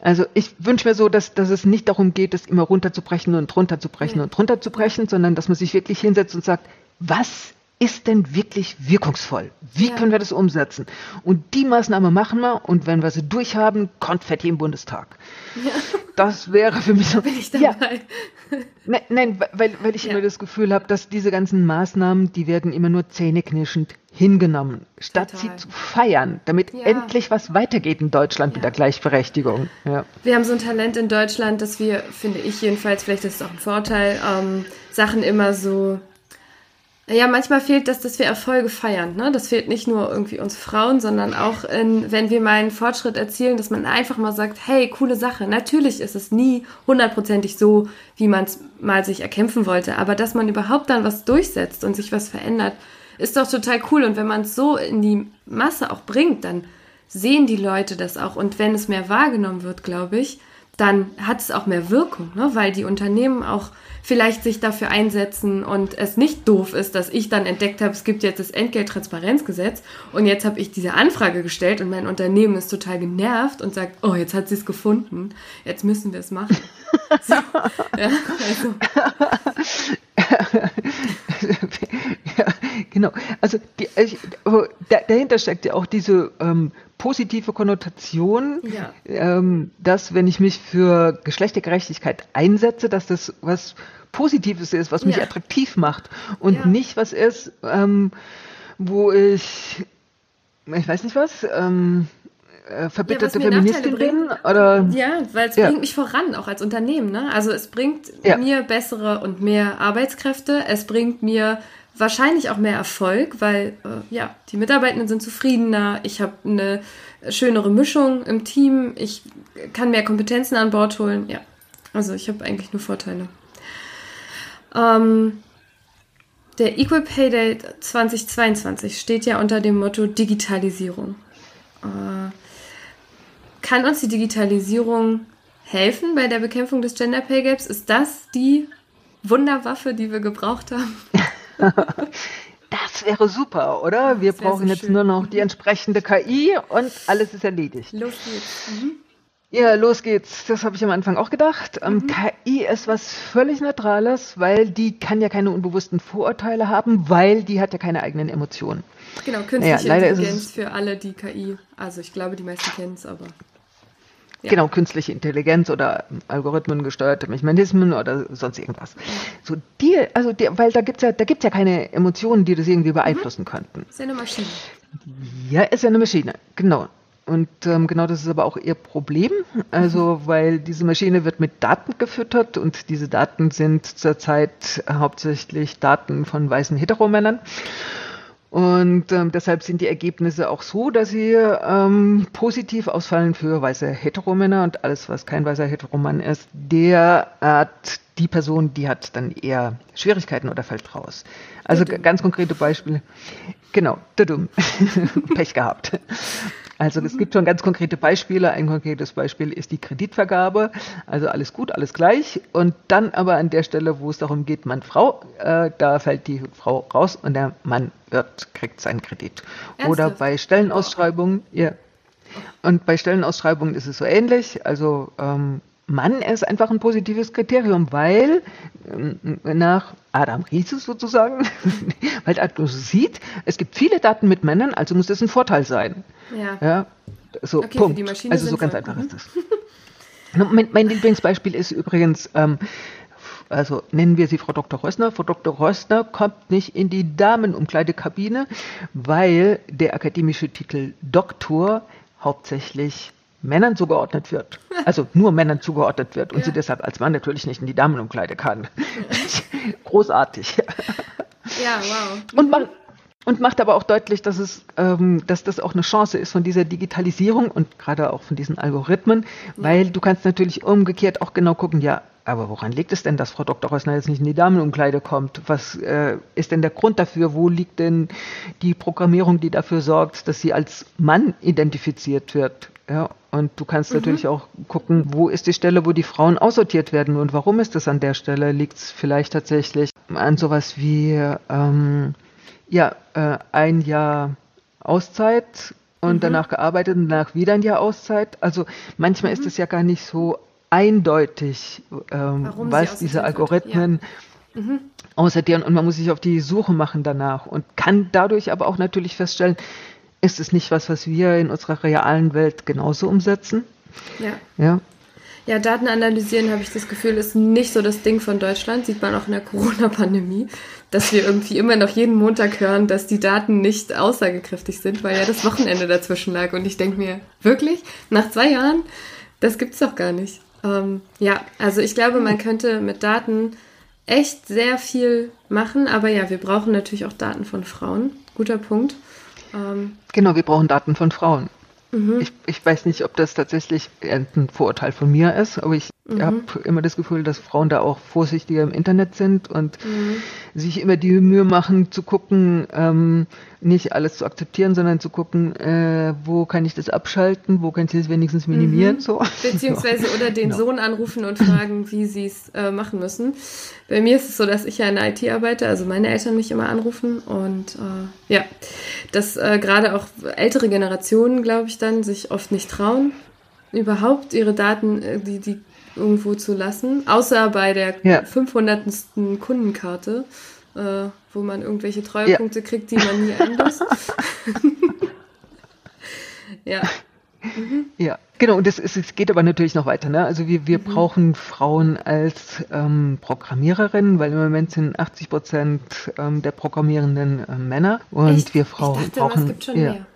Also ich wünsche mir so, dass, dass es nicht darum geht, es immer runterzubrechen und runterzubrechen ja. und runterzubrechen, sondern dass man sich wirklich hinsetzt und sagt, was ist denn wirklich wirkungsvoll? Wie ja. können wir das umsetzen? Und die Maßnahme machen wir und wenn wir sie durchhaben, Konfetti im Bundestag. Ja. Das wäre für mich so. Bin ich dabei. Ja. Nein, nein, weil, weil ich immer das Gefühl habe, dass diese ganzen Maßnahmen, die werden immer nur zähneknirschend hingenommen, statt Total. sie zu feiern, damit endlich was weitergeht in Deutschland mit der Gleichberechtigung. Wir haben so ein Talent in Deutschland, dass wir, finde ich jedenfalls, vielleicht ist es auch ein Vorteil, ähm, Sachen immer so. Ja, manchmal fehlt das, dass wir Erfolge feiern. Ne? Das fehlt nicht nur irgendwie uns Frauen, sondern auch, in, wenn wir mal einen Fortschritt erzielen, dass man einfach mal sagt, hey, coole Sache. Natürlich ist es nie hundertprozentig so, wie man es mal sich erkämpfen wollte, aber dass man überhaupt dann was durchsetzt und sich was verändert, ist doch total cool. Und wenn man es so in die Masse auch bringt, dann sehen die Leute das auch. Und wenn es mehr wahrgenommen wird, glaube ich, dann hat es auch mehr Wirkung, ne? weil die Unternehmen auch vielleicht sich dafür einsetzen und es nicht doof ist, dass ich dann entdeckt habe, es gibt jetzt das Entgelttransparenzgesetz und jetzt habe ich diese Anfrage gestellt und mein Unternehmen ist total genervt und sagt, oh, jetzt hat sie es gefunden, jetzt müssen wir es machen. So, ja, also. ja, genau. Also die, ich, dahinter steckt ja auch diese ähm, positive Konnotation, ja. ähm, dass wenn ich mich für Geschlechtergerechtigkeit einsetze, dass das was Positives ist, was mich ja. attraktiv macht und ja. nicht was ist, ähm, wo ich, ich weiß nicht was, ähm, äh, verbitterte ja, Feministin bin? Oder? Ja, weil es ja. bringt mich voran, auch als Unternehmen. Ne? Also es bringt ja. mir bessere und mehr Arbeitskräfte. Es bringt mir wahrscheinlich auch mehr Erfolg, weil äh, ja, die Mitarbeitenden sind zufriedener. Ich habe eine schönere Mischung im Team. Ich kann mehr Kompetenzen an Bord holen. Ja, also ich habe eigentlich nur Vorteile. Ähm, der Equal Pay Day 2022 steht ja unter dem Motto Digitalisierung. Äh, kann uns die Digitalisierung helfen bei der Bekämpfung des Gender Pay Gaps? Ist das die Wunderwaffe, die wir gebraucht haben? Das wäre super, oder? Wir brauchen so jetzt schön. nur noch die entsprechende KI und alles ist erledigt. Los geht's. Mhm. Ja, los geht's. Das habe ich am Anfang auch gedacht. Ähm, mhm. KI ist was völlig Neutrales, weil die kann ja keine unbewussten Vorurteile haben, weil die hat ja keine eigenen Emotionen. Genau, künstliche naja, Intelligenz für alle, die KI. Also ich glaube, die meisten kennen es, aber. Ja. Genau, künstliche Intelligenz oder Algorithmen gesteuerte Mechanismen oder sonst irgendwas. So die, also die, weil da gibt's ja, da gibt's ja keine Emotionen, die das irgendwie beeinflussen mhm. könnten. Ist ja eine Maschine. Ja, ist ja eine Maschine, genau. Und ähm, genau das ist aber auch ihr Problem. Also, mhm. weil diese Maschine wird mit Daten gefüttert und diese Daten sind zurzeit hauptsächlich Daten von weißen Heteromännern. Und ähm, deshalb sind die Ergebnisse auch so, dass sie ähm, positiv ausfallen für weiße Heteromänner und alles, was kein weißer Heteromann ist, der hat die Person, die hat dann eher Schwierigkeiten oder fällt raus. Also ganz konkrete Beispiele. Genau, dumm. Pech gehabt. Also es gibt schon ganz konkrete Beispiele. Ein konkretes Beispiel ist die Kreditvergabe. Also alles gut, alles gleich. Und dann aber an der Stelle, wo es darum geht, Mann, Frau, äh, da fällt die Frau raus und der Mann wird, kriegt seinen Kredit. Ernsthaft? Oder bei Stellenausschreibungen, ja. Und bei Stellenausschreibungen ist es so ähnlich. Also ähm, Mann ist einfach ein positives Kriterium, weil ähm, nach Adam Rieses sozusagen, weil er sieht, es gibt viele Daten mit Männern, also muss das ein Vorteil sein. Ja. ja so, okay, Punkt. also so ganz einfach ist das. mein, mein, Lieblingsbeispiel ist übrigens, ähm, also nennen wir sie Frau Dr. Rössner. Frau Dr. Rössner kommt nicht in die Damenumkleidekabine, weil der akademische Titel Doktor hauptsächlich Männern zugeordnet wird, also nur Männern zugeordnet wird und ja. sie deshalb als Mann natürlich nicht in die Damenumkleide kann. Großartig. Ja, wow. Und, man, und macht aber auch deutlich, dass, es, ähm, dass das auch eine Chance ist von dieser Digitalisierung und gerade auch von diesen Algorithmen, weil du kannst natürlich umgekehrt auch genau gucken, ja, aber woran liegt es denn, dass Frau Dr. Rössner jetzt nicht in die Damenumkleide kommt? Was äh, ist denn der Grund dafür? Wo liegt denn die Programmierung, die dafür sorgt, dass sie als Mann identifiziert wird? Ja, und du kannst mhm. natürlich auch gucken, wo ist die Stelle, wo die Frauen aussortiert werden und warum ist das an der Stelle? Liegt es vielleicht tatsächlich an sowas wie ähm, ja, äh, ein Jahr Auszeit und mhm. danach gearbeitet und danach wieder ein Jahr Auszeit? Also manchmal mhm. ist es ja gar nicht so eindeutig, ähm, was diese Algorithmen ja. mhm. aussortieren und man muss sich auf die Suche machen danach und kann dadurch aber auch natürlich feststellen, ist es nicht was, was wir in unserer realen Welt genauso umsetzen? Ja. Ja, ja Daten analysieren, habe ich das Gefühl, ist nicht so das Ding von Deutschland. Sieht man auch in der Corona-Pandemie, dass wir irgendwie immer noch jeden Montag hören, dass die Daten nicht aussagekräftig sind, weil ja das Wochenende dazwischen lag. Und ich denke mir, wirklich? Nach zwei Jahren? Das gibt's doch gar nicht. Ähm, ja, also ich glaube, man könnte mit Daten echt sehr viel machen, aber ja, wir brauchen natürlich auch Daten von Frauen. Guter Punkt. Ähm, genau, wir brauchen Daten von Frauen. Mhm. Ich, ich weiß nicht, ob das tatsächlich ein Vorurteil von mir ist, aber ich mhm. habe immer das Gefühl, dass Frauen da auch vorsichtiger im Internet sind und mhm. sich immer die Mühe machen zu gucken, ähm, nicht alles zu akzeptieren, sondern zu gucken, äh, wo kann ich das abschalten, wo kann ich das wenigstens minimieren. Mhm. So. Beziehungsweise oder den genau. Sohn anrufen und fragen, wie sie es äh, machen müssen. Bei mir ist es so, dass ich ja in der IT arbeite, also meine Eltern mich immer anrufen und äh, ja, dass äh, gerade auch ältere Generationen, glaube ich, dann sich oft nicht trauen, überhaupt ihre Daten, äh, die, die irgendwo zu lassen, außer bei der ja. 500. Kundenkarte äh, wo man irgendwelche Treuepunkte ja. kriegt, die man nie einlöst. ja. Mhm. Ja, genau. Und es, es geht aber natürlich noch weiter. Ne? Also wir, wir mhm. brauchen Frauen als ähm, Programmiererinnen, weil im Moment sind 80 Prozent ähm, der Programmierenden äh, Männer und Echt? wir Frauen ich dachte, brauchen. Es gibt schon ja. mehr.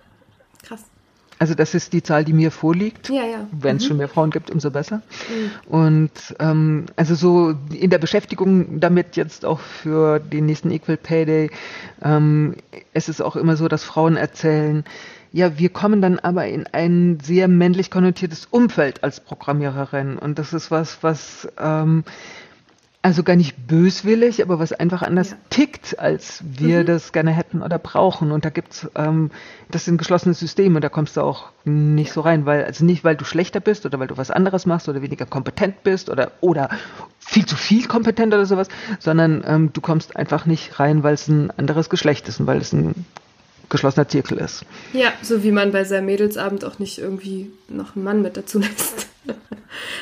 Also das ist die Zahl, die mir vorliegt. Ja, ja. Wenn es mhm. schon mehr Frauen gibt, umso besser. Mhm. Und ähm, also so in der Beschäftigung damit jetzt auch für den nächsten Equal Pay Day, ähm, es ist auch immer so, dass Frauen erzählen, ja, wir kommen dann aber in ein sehr männlich konnotiertes Umfeld als Programmiererin. Und das ist was, was ähm, also gar nicht böswillig, aber was einfach anders ja. tickt, als wir mhm. das gerne hätten oder brauchen. Und da gibt's, ähm, das sind geschlossene Systeme, da kommst du auch nicht so rein, weil, also nicht, weil du schlechter bist oder weil du was anderes machst oder weniger kompetent bist oder, oder viel zu viel kompetent oder sowas, sondern ähm, du kommst einfach nicht rein, weil es ein anderes Geschlecht ist und weil es ein geschlossener Zirkel ist. Ja, so wie man bei seinem Mädelsabend auch nicht irgendwie noch einen Mann mit dazu lässt.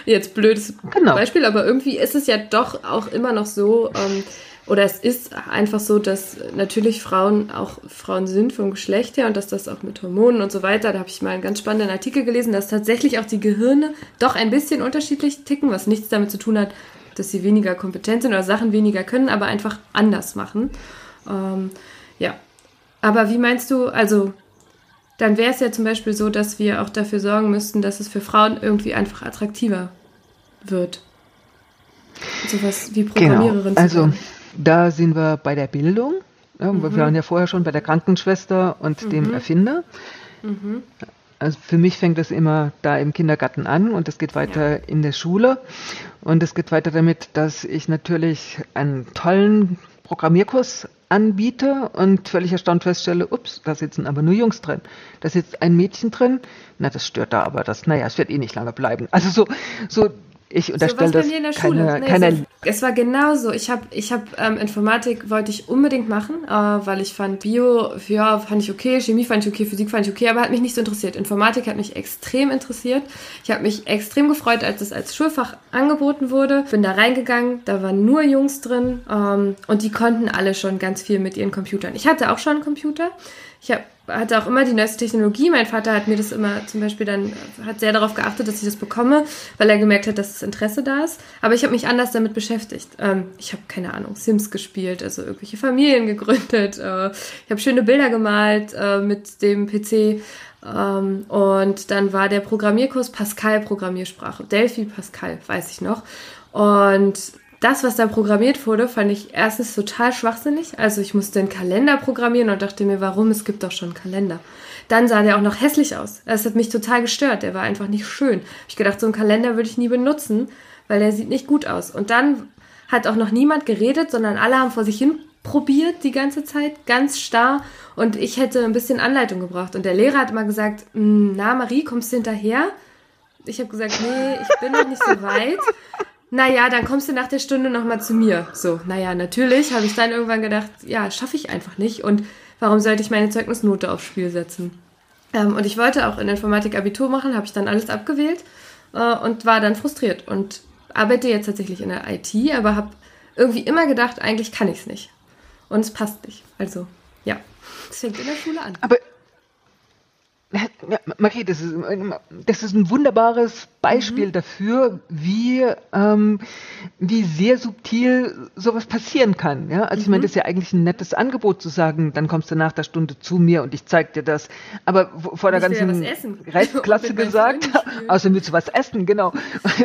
Jetzt blödes genau. Beispiel, aber irgendwie ist es ja doch auch immer noch so, ähm, oder es ist einfach so, dass natürlich Frauen auch Frauen sind vom Geschlecht her und dass das auch mit Hormonen und so weiter, da habe ich mal einen ganz spannenden Artikel gelesen, dass tatsächlich auch die Gehirne doch ein bisschen unterschiedlich ticken, was nichts damit zu tun hat, dass sie weniger kompetent sind oder Sachen weniger können, aber einfach anders machen. Ähm, ja. Aber wie meinst du, also dann wäre es ja zum Beispiel so, dass wir auch dafür sorgen müssten, dass es für Frauen irgendwie einfach attraktiver wird. Sowas wie genau. Programmiererin. Genau. Also da sind wir bei der Bildung. Ja, mhm. Wir waren ja vorher schon bei der Krankenschwester und mhm. dem Erfinder. Mhm. Also für mich fängt es immer da im Kindergarten an und es geht weiter ja. in der Schule. Und es geht weiter damit, dass ich natürlich einen tollen Programmierkurs anbiete und völlig erstaunt feststelle, ups, da sitzen aber nur Jungs drin. Da sitzt ein Mädchen drin. Na, das stört da aber das, naja, es wird eh nicht lange bleiben. Also so, so ich unterstelle so das keine, nee, keine so, Es war genauso. Ich habe ich hab, ähm, Informatik wollte ich unbedingt machen, äh, weil ich fand Bio, ja, fand ich okay, Chemie fand ich okay, Physik fand ich okay, aber hat mich nicht so interessiert. Informatik hat mich extrem interessiert. Ich habe mich extrem gefreut, als es als Schulfach angeboten wurde. Bin da reingegangen, da waren nur Jungs drin ähm, und die konnten alle schon ganz viel mit ihren Computern. Ich hatte auch schon einen Computer. Ich habe hatte auch immer die neueste Technologie. Mein Vater hat mir das immer zum Beispiel dann, hat sehr darauf geachtet, dass ich das bekomme, weil er gemerkt hat, dass das Interesse da ist. Aber ich habe mich anders damit beschäftigt. Ähm, ich habe keine Ahnung, Sims gespielt, also irgendwelche Familien gegründet. Äh, ich habe schöne Bilder gemalt äh, mit dem PC. Ähm, und dann war der Programmierkurs Pascal Programmiersprache. Delphi Pascal, weiß ich noch. Und das, was da programmiert wurde, fand ich erstens total schwachsinnig. Also ich musste einen Kalender programmieren und dachte mir, warum? Es gibt doch schon einen Kalender. Dann sah der auch noch hässlich aus. Das hat mich total gestört. Der war einfach nicht schön. Ich gedacht, so einen Kalender würde ich nie benutzen, weil der sieht nicht gut aus. Und dann hat auch noch niemand geredet, sondern alle haben vor sich hin probiert die ganze Zeit, ganz starr. Und ich hätte ein bisschen Anleitung gebraucht. Und der Lehrer hat immer gesagt, hm, na Marie, kommst du hinterher? Ich habe gesagt, nee, ich bin noch nicht so weit naja, dann kommst du nach der Stunde nochmal zu mir. So, naja, natürlich habe ich dann irgendwann gedacht, ja, schaffe ich einfach nicht. Und warum sollte ich meine Zeugnisnote aufs Spiel setzen? Ähm, und ich wollte auch in Informatik Abitur machen, habe ich dann alles abgewählt äh, und war dann frustriert und arbeite jetzt tatsächlich in der IT, aber habe irgendwie immer gedacht, eigentlich kann ich es nicht. Und es passt nicht. Also, ja, es fängt in der Schule an. Aber Marie, das ist, das ist ein wunderbares Beispiel mhm. dafür, wie, ähm, wie sehr subtil sowas passieren kann. Ja? Also mhm. ich meine, mhm. das ist ja eigentlich ein nettes Angebot zu sagen, dann kommst du nach der Stunde zu mir und ich zeig dir das. Aber vor der ganzen Reisklasse gesagt, außerdem willst du was essen, genau.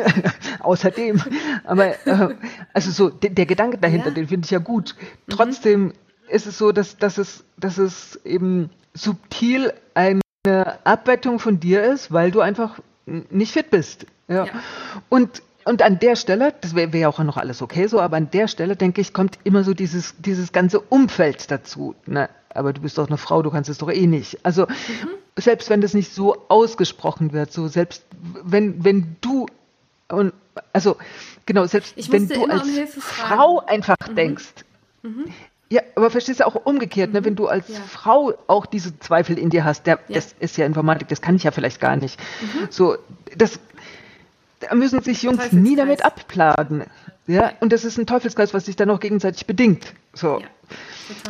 Außerdem. Aber äh, also so, der, der Gedanke dahinter, ja. den finde ich ja gut. Mhm. Trotzdem ist es so, dass, dass, es, dass es eben subtil ein eine Abwertung von dir ist, weil du einfach nicht fit bist. Ja. ja. Und, und an der Stelle, das wäre wär auch noch alles okay so, aber an der Stelle, denke ich, kommt immer so dieses, dieses ganze Umfeld dazu. Na, aber du bist doch eine Frau, du kannst es doch eh nicht. Also, mhm. selbst wenn das nicht so ausgesprochen wird, so selbst wenn, wenn du, und, also, genau, selbst wenn du als um Frau einfach mhm. denkst, mhm. Ja, aber verstehst du auch umgekehrt, ne? wenn du als ja. Frau auch diese Zweifel in dir hast, der, ja. das ist ja Informatik, das kann ich ja vielleicht gar nicht. Mhm. So, das, da müssen sich Jungs nie damit abplagen. Ja, und das ist ein Teufelskreis, was sich dann auch gegenseitig bedingt. So. Ja,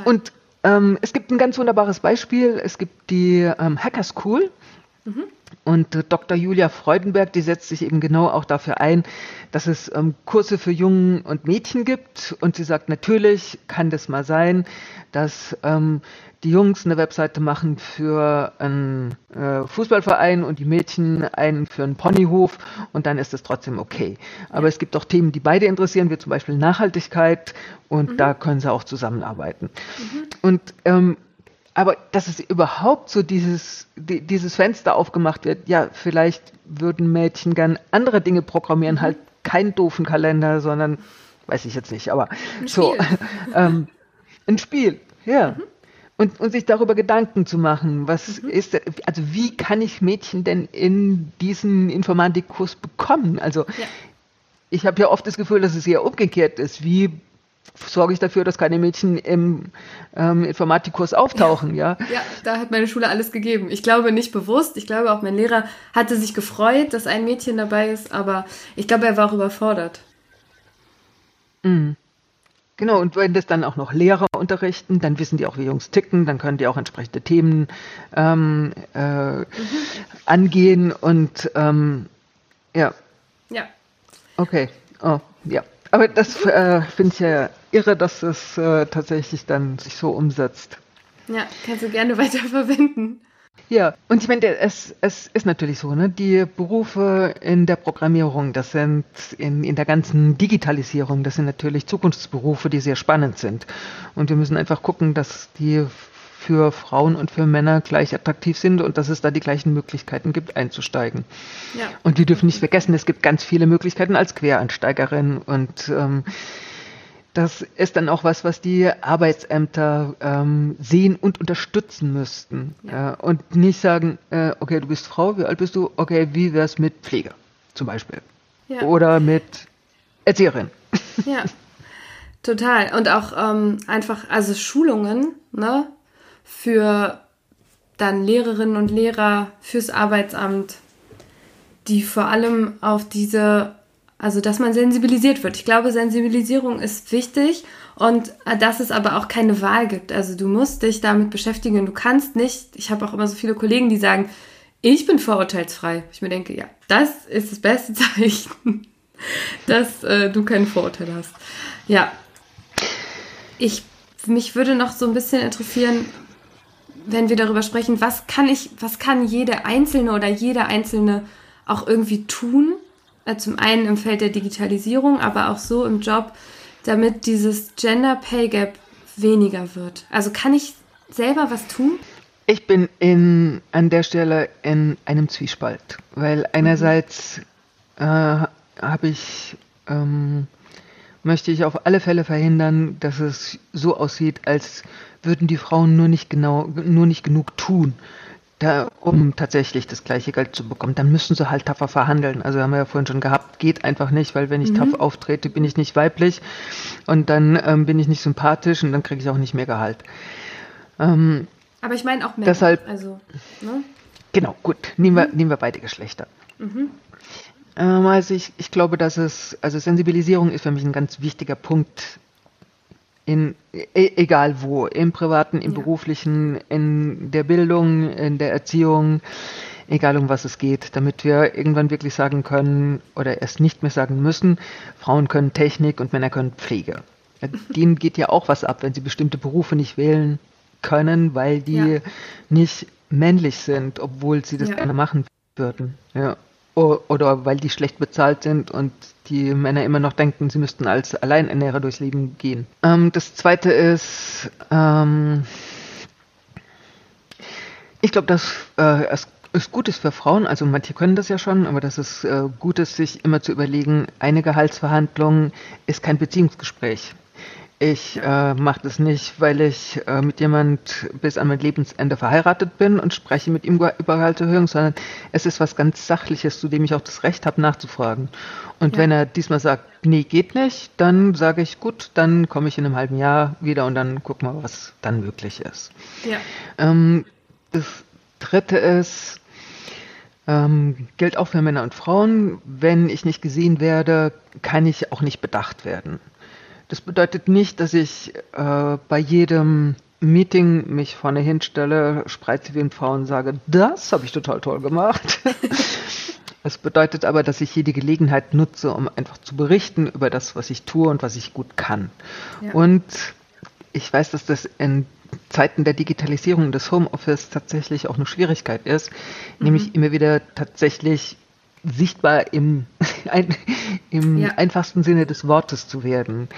und ähm, es gibt ein ganz wunderbares Beispiel. Es gibt die ähm, Hacker School. Mhm. Und äh, Dr. Julia Freudenberg, die setzt sich eben genau auch dafür ein, dass es ähm, Kurse für Jungen und Mädchen gibt. Und sie sagt, natürlich kann das mal sein, dass ähm, die Jungs eine Webseite machen für einen äh, Fußballverein und die Mädchen einen für einen Ponyhof und dann ist das trotzdem okay. Aber es gibt auch Themen, die beide interessieren, wie zum Beispiel Nachhaltigkeit und mhm. da können sie auch zusammenarbeiten. Mhm. Und ähm, aber dass es überhaupt so dieses, die, dieses Fenster aufgemacht wird, ja, vielleicht würden Mädchen gern andere Dinge programmieren, mhm. halt keinen doofen Kalender, sondern, weiß ich jetzt nicht, aber ein so, ähm, ein Spiel, ja. Mhm. Und, und sich darüber Gedanken zu machen, was mhm. ist, also wie kann ich Mädchen denn in diesen Informatikkurs bekommen? Also ja. ich habe ja oft das Gefühl, dass es eher umgekehrt ist. Wie sorge ich dafür, dass keine Mädchen im ähm, Informatikkurs auftauchen, ja. Ja, da hat meine Schule alles gegeben. Ich glaube nicht bewusst. Ich glaube auch mein Lehrer hatte sich gefreut, dass ein Mädchen dabei ist, aber ich glaube, er war auch überfordert. Mhm. Genau, und wenn das dann auch noch Lehrer unterrichten, dann wissen die auch, wie Jungs ticken, dann können die auch entsprechende Themen ähm, äh, mhm. angehen und ähm, ja. Ja. Okay. Oh, ja. Aber das äh, finde ich ja irre, dass es äh, tatsächlich dann sich so umsetzt. Ja, kannst du gerne weiterverwenden. Ja, und ich meine, es, es ist natürlich so, ne? Die Berufe in der Programmierung, das sind in, in der ganzen Digitalisierung, das sind natürlich Zukunftsberufe, die sehr spannend sind. Und wir müssen einfach gucken, dass die für Frauen und für Männer gleich attraktiv sind und dass es da die gleichen Möglichkeiten gibt, einzusteigen. Ja. Und wir dürfen nicht vergessen, es gibt ganz viele Möglichkeiten als Quereinsteigerin und ähm, das ist dann auch was, was die Arbeitsämter ähm, sehen und unterstützen müssten. Ja. Äh, und nicht sagen, äh, okay, du bist Frau, wie alt bist du? Okay, wie wär's mit Pflege zum Beispiel? Ja. Oder mit Erzieherin. Ja, total. Und auch ähm, einfach, also Schulungen, ne, für dann Lehrerinnen und Lehrer fürs Arbeitsamt, die vor allem auf diese also, dass man sensibilisiert wird. Ich glaube, Sensibilisierung ist wichtig und äh, dass es aber auch keine Wahl gibt. Also, du musst dich damit beschäftigen. Du kannst nicht, ich habe auch immer so viele Kollegen, die sagen, ich bin vorurteilsfrei. Ich mir denke, ja, das ist das beste Zeichen, dass äh, du kein Vorurteil hast. Ja. Ich, mich würde noch so ein bisschen interessieren, wenn wir darüber sprechen, was kann ich, was kann jede Einzelne oder jeder Einzelne auch irgendwie tun, äh, zum einen im Feld der Digitalisierung, aber auch so im Job, damit dieses Gender Pay Gap weniger wird? Also kann ich selber was tun? Ich bin in, an der Stelle in einem Zwiespalt, weil einerseits äh, ich, ähm, möchte ich auf alle Fälle verhindern, dass es so aussieht, als würden die Frauen nur nicht genau, nur nicht genug tun da, um tatsächlich das gleiche Geld zu bekommen, dann müssen sie halt tougher verhandeln. Also haben wir ja vorhin schon gehabt, geht einfach nicht, weil wenn ich mhm. tough auftrete, bin ich nicht weiblich und dann ähm, bin ich nicht sympathisch und dann kriege ich auch nicht mehr Gehalt. Ähm, Aber ich meine auch mehr. Deshalb, also, ne? Genau, gut. Nehmen wir, mhm. nehmen wir beide Geschlechter. Mhm. Ähm, also ich, ich glaube, dass es, also Sensibilisierung ist für mich ein ganz wichtiger Punkt in e egal wo, im privaten, im ja. beruflichen, in der Bildung, in der Erziehung, egal um was es geht, damit wir irgendwann wirklich sagen können oder erst nicht mehr sagen müssen, Frauen können Technik und Männer können Pflege. Denen geht ja auch was ab, wenn sie bestimmte Berufe nicht wählen können, weil die ja. nicht männlich sind, obwohl sie das ja. gerne machen würden. Ja. Oder weil die schlecht bezahlt sind und die Männer immer noch denken, sie müssten als Alleinernährer durchs Leben gehen. Ähm, das zweite ist, ähm, ich glaube, dass äh, es ist gut ist für Frauen, also manche können das ja schon, aber dass es äh, gut ist, sich immer zu überlegen, eine Gehaltsverhandlung ist kein Beziehungsgespräch. Ich äh, mache das nicht, weil ich äh, mit jemand bis an mein Lebensende verheiratet bin und spreche mit ihm über Gehaltserhöhung, sondern es ist was ganz Sachliches, zu dem ich auch das Recht habe, nachzufragen. Und ja. wenn er diesmal sagt, nee, geht nicht, dann sage ich, gut, dann komme ich in einem halben Jahr wieder und dann gucken wir, was dann möglich ist. Ja. Ähm, das Dritte ist, ähm, gilt auch für Männer und Frauen, wenn ich nicht gesehen werde, kann ich auch nicht bedacht werden. Das bedeutet nicht, dass ich äh, bei jedem Meeting mich vorne hinstelle, spreize wie ein Frau und sage, das habe ich total toll gemacht. Es bedeutet aber, dass ich die Gelegenheit nutze, um einfach zu berichten über das, was ich tue und was ich gut kann. Ja. Und ich weiß, dass das in Zeiten der Digitalisierung des Homeoffice tatsächlich auch eine Schwierigkeit ist, mhm. nämlich immer wieder tatsächlich sichtbar im, ein, im ja. einfachsten Sinne des Wortes zu werden.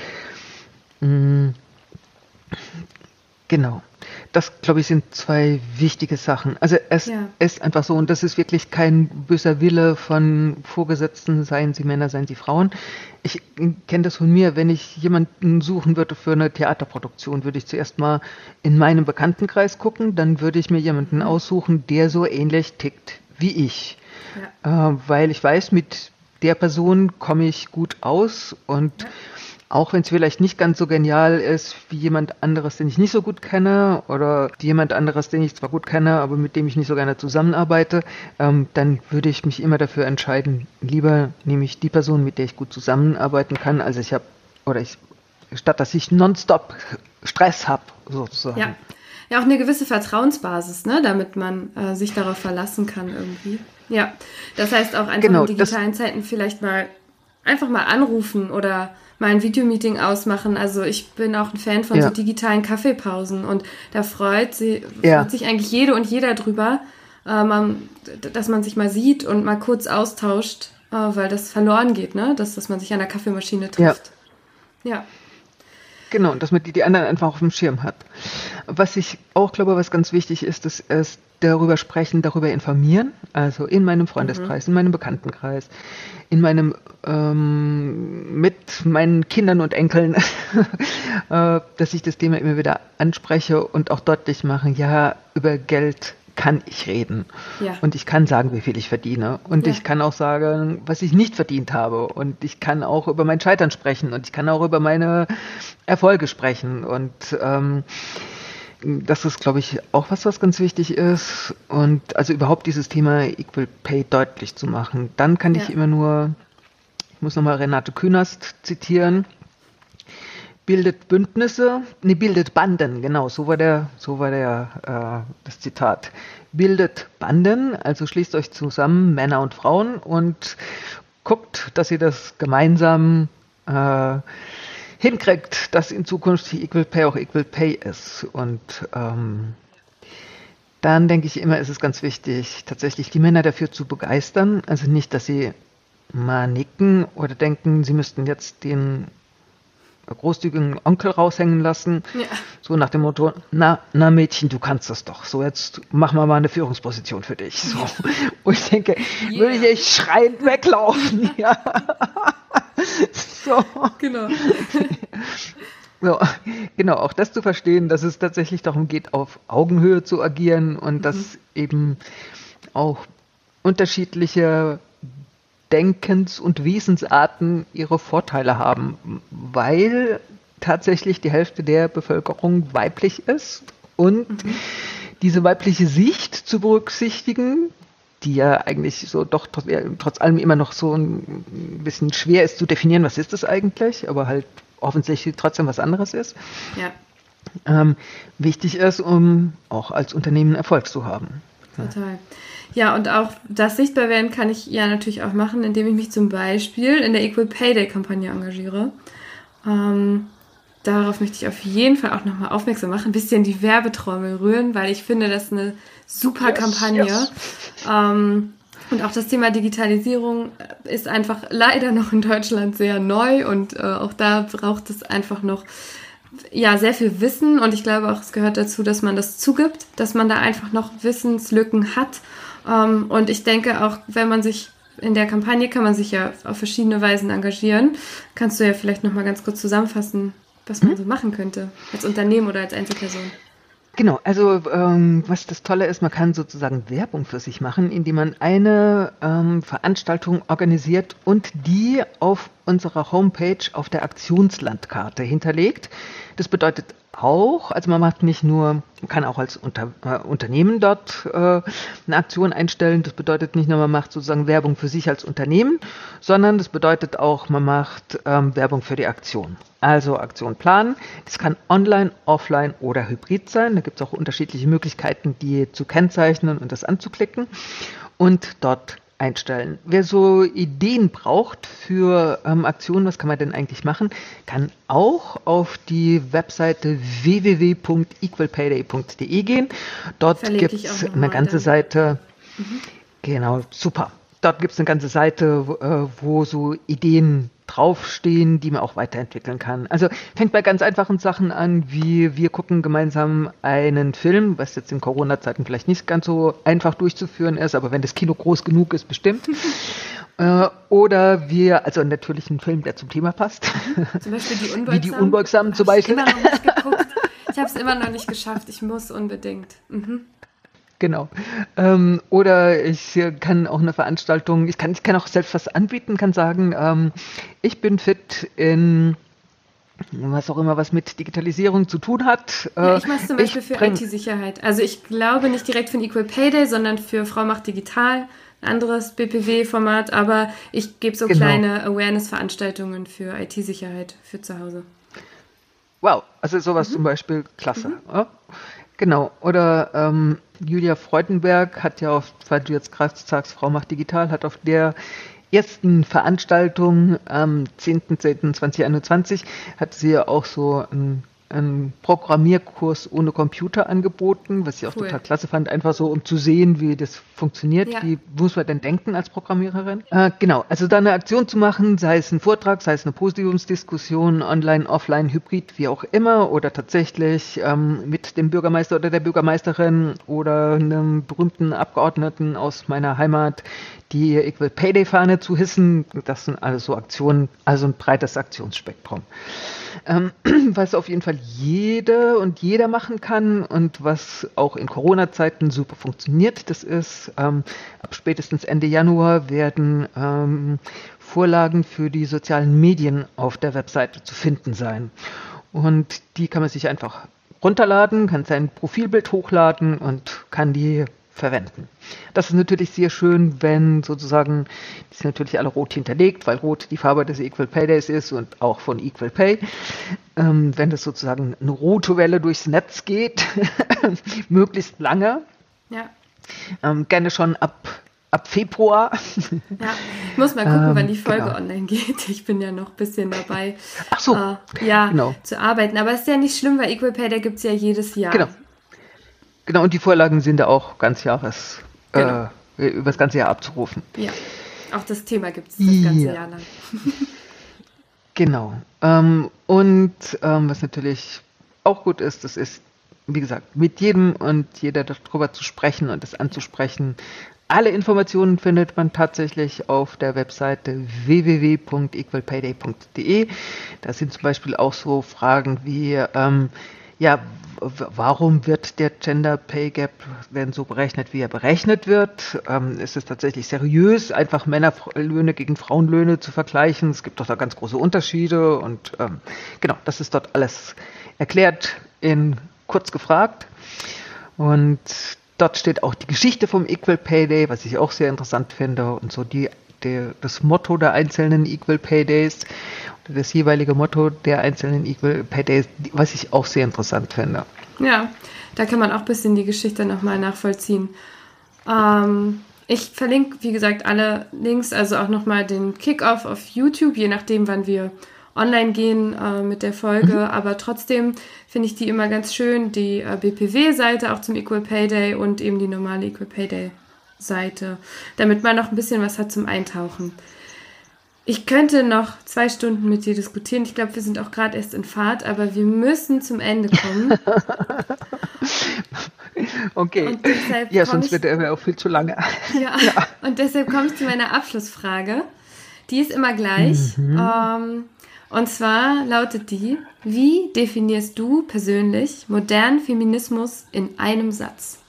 Mhm. Genau. Das, glaube ich, sind zwei wichtige Sachen. Also es ja. ist einfach so, und das ist wirklich kein böser Wille von Vorgesetzten, seien sie Männer, seien sie Frauen. Ich kenne das von mir, wenn ich jemanden suchen würde für eine Theaterproduktion, würde ich zuerst mal in meinem Bekanntenkreis gucken, dann würde ich mir jemanden mhm. aussuchen, der so ähnlich tickt wie ich ja. äh, weil ich weiß, mit der Person komme ich gut aus und ja. auch wenn es vielleicht nicht ganz so genial ist wie jemand anderes, den ich nicht so gut kenne oder jemand anderes, den ich zwar gut kenne, aber mit dem ich nicht so gerne zusammenarbeite, ähm, dann würde ich mich immer dafür entscheiden, lieber nehme ich die Person, mit der ich gut zusammenarbeiten kann. Also ich habe, oder ich, statt dass ich nonstop Stress habe, sozusagen. Ja. Ja, auch eine gewisse Vertrauensbasis, ne, damit man äh, sich darauf verlassen kann irgendwie. Ja, das heißt auch einfach genau, in digitalen Zeiten vielleicht mal einfach mal anrufen oder mal ein Videomeeting ausmachen. Also ich bin auch ein Fan von ja. so digitalen Kaffeepausen und da freut, sie, ja. freut sich eigentlich jede und jeder drüber, äh, man, dass man sich mal sieht und mal kurz austauscht, äh, weil das verloren geht, ne? Dass, dass man sich an der Kaffeemaschine trifft. Ja. ja. Genau, dass man die, die anderen einfach auf dem Schirm hat. Was ich auch glaube, was ganz wichtig ist, ist, ist darüber sprechen, darüber informieren. Also in meinem Freundeskreis, mhm. in meinem Bekanntenkreis, in meinem ähm, mit meinen Kindern und Enkeln, äh, dass ich das Thema immer wieder anspreche und auch deutlich mache, ja, über Geld kann ich reden. Ja. Und ich kann sagen, wie viel ich verdiene. Und ja. ich kann auch sagen, was ich nicht verdient habe. Und ich kann auch über mein Scheitern sprechen. Und ich kann auch über meine Erfolge sprechen. Und ähm, das ist, glaube ich, auch was, was ganz wichtig ist. Und also überhaupt dieses Thema Equal Pay deutlich zu machen. Dann kann ja. ich immer nur, ich muss nochmal Renate Künast zitieren, bildet Bündnisse, nee, bildet Banden, genau, so war der, so war der, äh, das Zitat. Bildet Banden, also schließt euch zusammen, Männer und Frauen, und guckt, dass ihr das gemeinsam äh, hinkriegt, dass in Zukunft die Equal Pay auch Equal Pay ist. Und ähm, dann denke ich immer, ist es ganz wichtig, tatsächlich die Männer dafür zu begeistern. Also nicht, dass sie mal nicken oder denken, sie müssten jetzt den großzügigen Onkel raushängen lassen. Ja. So nach dem Motto, na, na Mädchen, du kannst das doch. So, jetzt machen wir mal eine Führungsposition für dich. So. Und ich denke, yeah. würde ich echt schreiend weglaufen. ja. so. Genau. So, genau, auch das zu verstehen, dass es tatsächlich darum geht, auf Augenhöhe zu agieren und mhm. dass eben auch unterschiedliche Denkens- und Wesensarten ihre Vorteile haben, weil tatsächlich die Hälfte der Bevölkerung weiblich ist und mhm. diese weibliche Sicht zu berücksichtigen, die ja eigentlich so doch trotz, trotz allem immer noch so ein bisschen schwer ist zu definieren, was ist das eigentlich, aber halt offensichtlich trotzdem was anderes ist. Ja. Ähm, wichtig ist, um auch als Unternehmen Erfolg zu haben. Total. Ja, und auch das sichtbar werden kann ich ja natürlich auch machen, indem ich mich zum Beispiel in der Equal Pay Day Kampagne engagiere. Ähm, darauf möchte ich auf jeden Fall auch nochmal aufmerksam machen, ein bisschen die Werbetrommel rühren, weil ich finde, das ist eine super yes, Kampagne. Yes. Ähm, und auch das Thema Digitalisierung ist einfach leider noch in Deutschland sehr neu und äh, auch da braucht es einfach noch ja, sehr viel Wissen und ich glaube auch, es gehört dazu, dass man das zugibt, dass man da einfach noch Wissenslücken hat. Ähm, und ich denke auch, wenn man sich in der Kampagne kann man sich ja auf verschiedene Weisen engagieren. Kannst du ja vielleicht noch mal ganz kurz zusammenfassen, was man mhm. so machen könnte als Unternehmen oder als Einzelperson? Genau, also ähm, was das Tolle ist, man kann sozusagen Werbung für sich machen, indem man eine ähm, Veranstaltung organisiert und die auf unserer Homepage auf der Aktionslandkarte hinterlegt. Das bedeutet auch, also man macht nicht nur, kann auch als Unter, äh, Unternehmen dort äh, eine Aktion einstellen. Das bedeutet nicht nur, man macht sozusagen Werbung für sich als Unternehmen, sondern das bedeutet auch, man macht ähm, Werbung für die Aktion. Also Aktion planen. Das kann online, offline oder hybrid sein. Da gibt es auch unterschiedliche Möglichkeiten, die zu kennzeichnen und das anzuklicken. Und dort einstellen. Wer so Ideen braucht für ähm, Aktionen, was kann man denn eigentlich machen, kann auch auf die Webseite www.equalpayday.de gehen. Dort gibt es eine ganze Seite. Mhm. Genau, super. Dort gibt es eine ganze Seite, wo, äh, wo so Ideen draufstehen, die man auch weiterentwickeln kann. Also fängt bei ganz einfachen Sachen an, wie wir gucken gemeinsam einen Film, was jetzt in Corona-Zeiten vielleicht nicht ganz so einfach durchzuführen ist, aber wenn das Kino groß genug ist, bestimmt. äh, oder wir, also natürlich ein Film, der zum Thema passt. Zum Beispiel die Unbeugsamen. Wie die Unbeugsamen zum Beispiel. Ich habe es immer noch nicht geschafft. Ich muss unbedingt. Mhm. Genau. Ähm, oder ich kann auch eine Veranstaltung, ich kann, ich kann auch selbst was anbieten, kann sagen, ähm, ich bin fit in was auch immer was mit Digitalisierung zu tun hat. Ja, ich mache es zum Beispiel für IT-Sicherheit. Also ich glaube nicht direkt für den Equal Pay Day, sondern für Frau macht digital, ein anderes BPW-Format, aber ich gebe so genau. kleine Awareness-Veranstaltungen für IT-Sicherheit für zu Hause. Wow, also sowas mhm. zum Beispiel klasse. Mhm. Ja? Genau. Oder ähm, Julia Freudenberg hat ja auf, weil du jetzt sagst, Frau macht digital, hat auf der ersten Veranstaltung am 10.10.2021 hat sie ja auch so ein einen Programmierkurs ohne Computer angeboten, was ich auch cool. total klasse fand, einfach so, um zu sehen, wie das funktioniert. Ja. Wie muss man denn denken als Programmiererin? Äh, genau, also da eine Aktion zu machen, sei es ein Vortrag, sei es eine Podiumsdiskussion, online, offline, hybrid, wie auch immer, oder tatsächlich ähm, mit dem Bürgermeister oder der Bürgermeisterin oder einem berühmten Abgeordneten aus meiner Heimat, die Equal Payday Fahne zu hissen. Das sind alles so Aktionen, also ein breites Aktionsspektrum. Ähm, was auf jeden Fall jede und jeder machen kann und was auch in Corona-Zeiten super funktioniert, das ist, ähm, ab spätestens Ende Januar werden ähm, Vorlagen für die sozialen Medien auf der Webseite zu finden sein. Und die kann man sich einfach runterladen, kann sein Profilbild hochladen und kann die verwenden. Das ist natürlich sehr schön, wenn sozusagen, die sind natürlich alle rot hinterlegt, weil rot die Farbe des Equal Pay Days ist und auch von Equal Pay. Ähm, wenn das sozusagen eine rote Welle durchs Netz geht, möglichst lange. Ja. Ähm, gerne schon ab ab Februar. Ja, ich muss mal gucken, ähm, wann die Folge genau. online geht. Ich bin ja noch ein bisschen dabei, Ach so, äh, ja, genau. zu arbeiten. Aber es ist ja nicht schlimm, weil Equal Pay, der gibt es ja jedes Jahr. Genau. Genau, und die Vorlagen sind ja auch ganz Jahres, genau. äh, über das ganze Jahr abzurufen. Ja, auch das Thema gibt es das ganze ja. Jahr lang. genau. Ähm, und ähm, was natürlich auch gut ist, das ist, wie gesagt, mit jedem und jeder darüber zu sprechen und das anzusprechen. Alle Informationen findet man tatsächlich auf der Webseite www.equalpayday.de. Da sind zum Beispiel auch so Fragen wie, ähm, ja, warum wird der Gender Pay Gap denn so berechnet, wie er berechnet wird? Ähm, ist es tatsächlich seriös, einfach Männerlöhne gegen Frauenlöhne zu vergleichen? Es gibt doch da ganz große Unterschiede und ähm, genau, das ist dort alles erklärt in kurz gefragt. Und dort steht auch die Geschichte vom Equal Pay Day, was ich auch sehr interessant finde und so die, die das Motto der einzelnen Equal Pay Days das jeweilige Motto der einzelnen Equal Pay Days, was ich auch sehr interessant finde. Ja, da kann man auch ein bisschen die Geschichte nochmal nachvollziehen. Ähm, ich verlinke, wie gesagt, alle Links, also auch nochmal den Kickoff auf YouTube, je nachdem, wann wir online gehen äh, mit der Folge. Mhm. Aber trotzdem finde ich die immer ganz schön, die äh, BPW-Seite auch zum Equal Pay Day und eben die normale Equal Pay Day-Seite, damit man noch ein bisschen was hat zum Eintauchen. Ich könnte noch zwei Stunden mit dir diskutieren. Ich glaube, wir sind auch gerade erst in Fahrt, aber wir müssen zum Ende kommen. okay. ja, sonst wird er auch viel zu lange. Ja, ja. und deshalb komme ich zu meiner Abschlussfrage. Die ist immer gleich. Mhm. Ähm, und zwar lautet die, wie definierst du persönlich modernen Feminismus in einem Satz?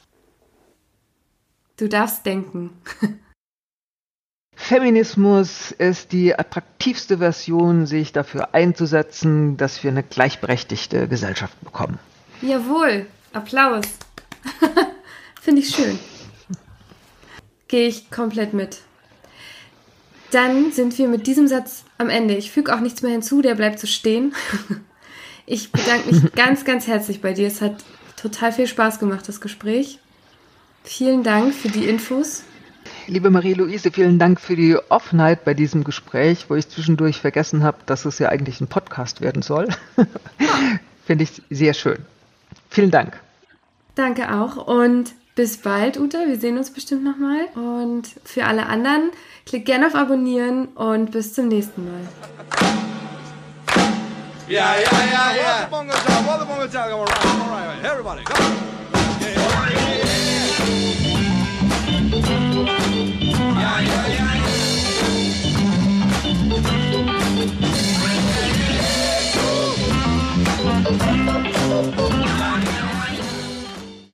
Du darfst denken. Feminismus ist die attraktivste Version, sich dafür einzusetzen, dass wir eine gleichberechtigte Gesellschaft bekommen. Jawohl, Applaus. Finde ich schön. Gehe ich komplett mit. Dann sind wir mit diesem Satz am Ende. Ich füge auch nichts mehr hinzu, der bleibt so stehen. Ich bedanke mich ganz, ganz herzlich bei dir. Es hat total viel Spaß gemacht, das Gespräch. Vielen Dank für die Infos. Liebe Marie-Louise, vielen Dank für die Offenheit bei diesem Gespräch, wo ich zwischendurch vergessen habe, dass es ja eigentlich ein Podcast werden soll. Finde ich sehr schön. Vielen Dank. Danke auch und bis bald, Uta. Wir sehen uns bestimmt nochmal. Und für alle anderen, klickt gerne auf Abonnieren und bis zum nächsten Mal. Yeah, yeah, yeah, yeah. Everybody, come on. Yeah, yeah, yeah. Thank you.